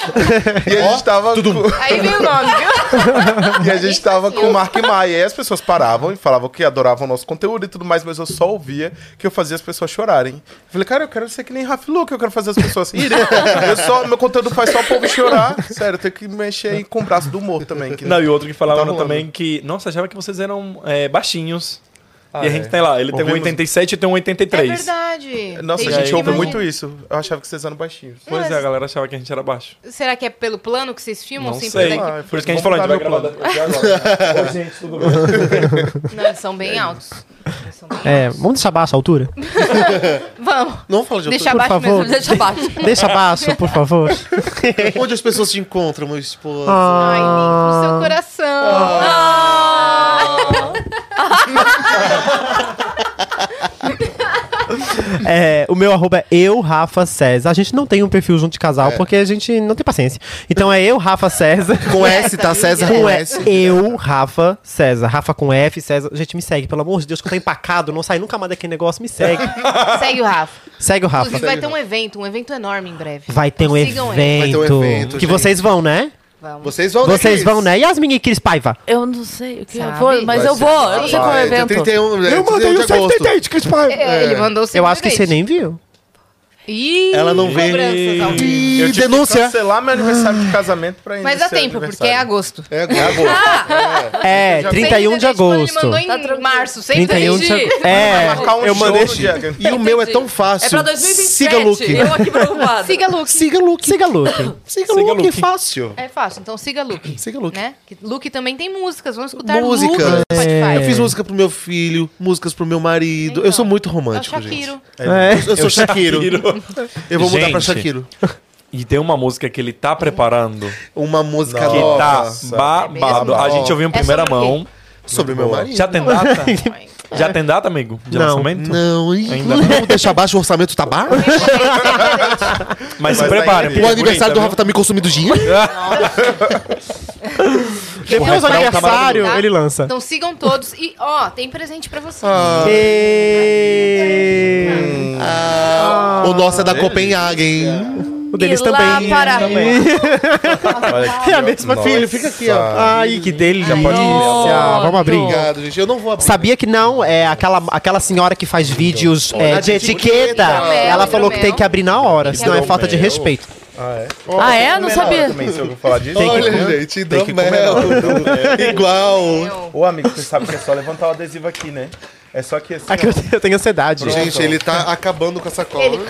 E a gente tava. com- Aí veio o nome, viu? E a gente tava com o Mark Maia. E aí as pessoas paravam e falavam que adoravam o nosso conteúdo e tudo mais, mas eu só ouvia que eu fazia as pessoas chorarem. Eu falei, cara, eu quero ser que nem Rafa Luke, eu quero fazer as pessoas rirem. Eu só, meu conteúdo faz só o povo chorar. Sério, eu tenho que mexer aí com o braço do humor também. Que Não, e outro que falava Tá também que, nossa, achava que vocês eram é, baixinhos. Ah, e a é. gente tem lá, ele tem um Ouvimos- 87 e tem um É 83. verdade. Nossa, Tem a gente ouve imagina- muito isso. Eu achava que vocês eram baixinhos. Pois é, a galera achava que a gente era baixo. Será que é pelo plano que vocês filmam? Não sempre sei. daqui? Ah, Por isso que a gente falou, a vamos gente vai gravar meu daqui agora. Oi, gente, tudo bem? Não, eles são bem altos. Eles são bem É, vamos deixar baixo a altura? Vamos. Não fala de Deixa altura. Por abaixo favor. mesmo. Deixa abaixo. Deixa baixo, por favor. Onde as pessoas te encontram, meu esposo? Ai, lindo no seu coração. É, o meu arroba é eu, Rafa César. A gente não tem um perfil junto de casal porque a gente não tem paciência. Então é eu, Rafa César. Com S, tá? César Com é S. eu, Rafa César. Rafa com F, César. Gente, me segue, pelo amor de Deus, que eu tô empacado, não sai nunca mais daquele negócio, me segue. Segue o Rafa. Segue o Rafa. Inclusive vai ter um evento, um evento enorme em breve. Vai ter um evento. Vai ter um evento, que gente. vocês vão, né? Vamos. Vocês vão, né, Vocês Cris? vão, né? Yasmin e Cris Paiva. Eu não sei o que eu Sabe? vou, mas Vai eu ser- vou. Eu não sei qual é o Vai, evento. 31, é, Eu mandei 31 o de agosto. save the date, Cris Paiva. É, Ele mandou o Eu acho que você nem viu. Ih, Ela não vê. cobranças ao vivo. Ih, Eu tive que denúncia. cancelar meu aniversário de casamento pra ir Mas dá tempo, porque é aniversário. agosto. É agora. É, Já- 31 de tipo, Ele agosto. mandou em Tá março, sempre 31 de agosto. É, Marcar um eu mandei. E o meu é tão fácil. É pra 2027. Siga Luke. Eu aqui preocupada. Siga Luke. Siga Luke. Siga Luke. Siga Siga Luke, Luke. fácil. É fácil, então siga Luke. Siga Luke. Né? Luke também tem músicas, vamos escutar Música. Luke no Spotify. Eu fiz música pro meu filho, músicas pro meu marido. eu sou muito É o romântico, gente. Shakiro. É. Eu sou Shakiro. Eu vou mudar pra Gente. Shakiro. E tem uma música que ele tá preparando Uma música que tá babado. É A gente ouviu em É primeira sobre o quê? mão. sobre meu marido. Já tem data? Já tem data, amigo? De Não. lançamento? Não, Ainda vamos deixar baixo o orçamento tá baixo? Mas se Mas preparem. ainda- porque O é aniversário do Rafa tá me consumindo dinheiro? Depois do Vai, aniversário, tá? ele lança. Então sigam todos e, ó, tem presente pra vocês. E... Ah, o nosso é da Copenhagen. O deles E lá também. para- aqui, É a mesma Nossa. filha, fica aqui, ó. Ai, que delícia. pode comer. Vamos abrir. Obrigado, gente. Eu não vou abrir. Sabia que não? É aquela, aquela senhora que faz vídeos é, de etiqueta. Ela falou que tem que abrir na hora, senão é falta de respeito. Ah, é? Ah, é? Não sabia. Também, se eu falar disso. Olha, Tem que- gente, Tem que. Igual. Ô, amigo, você sabe que é só levantar o adesivo aqui, né? É só que assim. Aqui eu tenho- eu tenho ansiedade. Gente, ele tá acabando com a sacola. Ele-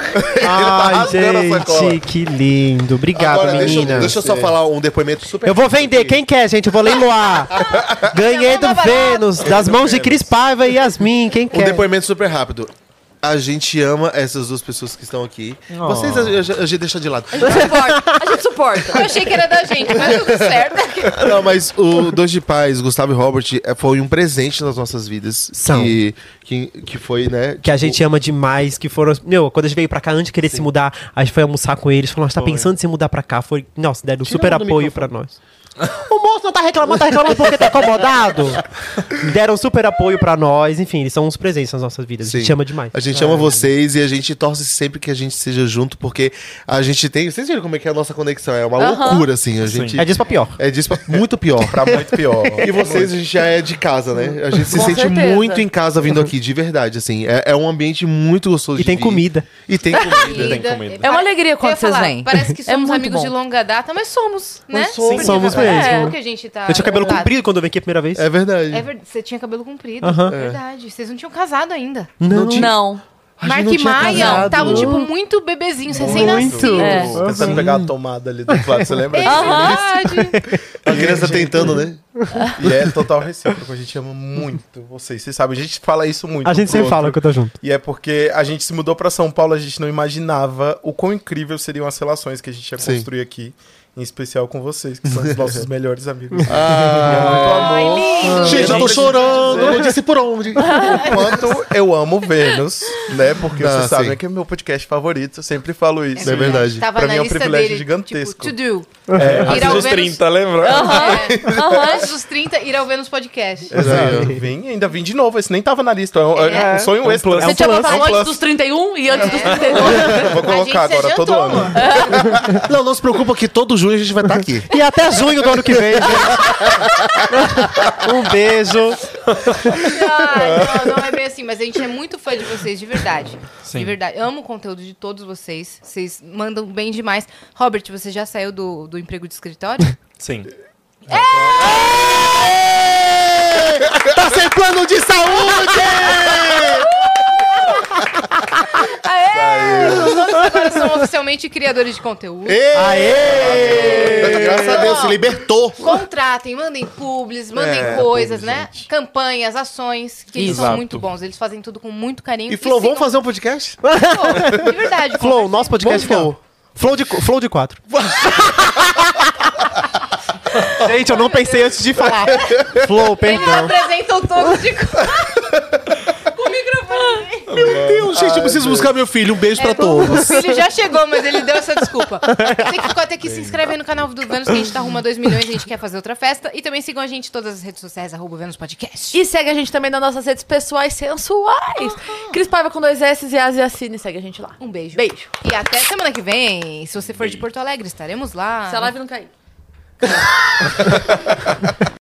Ai, rasgando a sacola. gente, que lindo. Obrigado, Agora, deixa, eu- menina. deixa eu só falar um depoimento super. Eu vou vender. Quem quer, gente? Eu vou leiloar. Ganhei do Chama barato. Vênus, das mãos de Cris Paiva e Yasmin. Quem Um quer? depoimento super rápido. A gente ama essas duas pessoas que estão aqui. Vocês a, a- a gente deixa de lado. A gente suporta. A gente suporta. Eu achei que era da gente, mas tudo certo. Não, mas o Dois de Pais, Gustavo e Robert, é, foi um presente nas nossas vidas. São. Que, que, que foi, né? Que a gente ama demais, que foram. Meu, quando a gente veio pra cá, antes de querer se mudar, a gente foi almoçar com eles, falou, nós tá pensando em se mudar pra cá. Foi, nossa, deram um super apoio pra nós. O moço não tá reclamando, tá reclamando porque tá incomodado. Deram super apoio pra nós, enfim, eles são uns presentes nas nossas vidas. A gente Sim. ama demais. A gente ama vocês e a gente torce sempre que a gente seja junto, porque a gente tem. Vocês viram como é que é a nossa conexão? É uma Aham. loucura, assim. A gente. É disso pra pior. É disso pra muito pior. Pra muito pior. E vocês, a gente já é de casa, né? A gente se Com sente certeza. muito em casa vindo aqui, de verdade, assim. É, é um ambiente muito gostoso E de tem vir. comida. E tem comida. Tem comida. É uma alegria quando vocês falar, vêm. Parece que É somos muito amigos bom. de longa data, mas somos, né? Mas somos. Porque Somos é mesmo. bom que a gente tá Eu tinha cabelo comprido quando eu vim aqui a primeira vez. É verdade. É verdade, você tinha cabelo comprido. Aham. É verdade. Vocês não tinham casado ainda. Não, Não. A gente Mark não e tinha Maia estavam, tipo, muito bebezinhos, recém-nascidos. É. Tentando pegar a tomada ali do lado, você lembra? É verdade. A criança tentando, né? E é total recíproco, a gente ama muito vocês. Vocês sabem, a gente fala isso muito. A gente sempre outro. fala que eu tô junto. E é porque a gente se mudou pra São Paulo, a gente não imaginava o quão incrível seriam as relações que a gente ia Sim. construir aqui. Em especial com vocês, que são os nossos melhores amigos. Ah, Ai, lindo. gente, eu tô chorando. Eu não disse por onde. Quanto eu amo Vênus, né? Porque Ah, vocês sabem que é meu podcast favorito, eu sempre falo isso. É verdade. Tava Pra na mim é um lista privilégio dele, gigantesco. Tipo, to do. É, Ir Antes ao dos Vênus- 30, lembra? É. Antes dos 30, ir ao Vênus Podcast. Exato. Vim, ainda vim de novo. Esse nem tava na lista. É um, é É. um sonho. É um Você tinha é um antes dos 31 e antes dos 32. Vou colocar agora todo ano. Não, não se preocupa que todo junho a gente vai estar aqui. E até junho do ano que vem. gente. um beijo. Ai, não, não é bem assim, mas a gente é muito fã de vocês, de verdade. Sim. De verdade. Amo o conteúdo de todos vocês. Vocês mandam bem demais. Robert, você já saiu do, do emprego de escritório? Sim. Tá sem plano de saúde! Agora são oficialmente criadores de conteúdo. Aê! Graças a Deus, se libertou. Contratem, mandem publis, mandem É, coisas, publi, né? gente. Campanhas, ações, que eles são Exato. muito bons. Eles fazem tudo com muito carinho. E Flo, vamos sigam- fazer um podcast? Pô, De verdade. Flow, nosso podcast Vamos, Flow. Flow de, Flow de quatro. Gente, eu não pensei antes de falar. Flow, Eles perdão. apresentam todos de microfone. Meu Deus, gente, eu preciso buscar meu filho. Um beijo pra O todos. filho já chegou, mas ele deu essa desculpa. Tem que, até que se inscreve aí no canal do Vênus, que a gente tá rumo a 2 milhões, a gente quer fazer outra festa. E também sigam a gente em todas as redes sociais, arroba Vênus Podcast. E segue a gente também nas nossas redes pessoais sensuais. Cris Paiva com dois S e As e Assine. Segue a gente lá. Um beijo. Beijo. E até semana que vem, se você for de Porto Alegre, estaremos lá. Se a live não cair.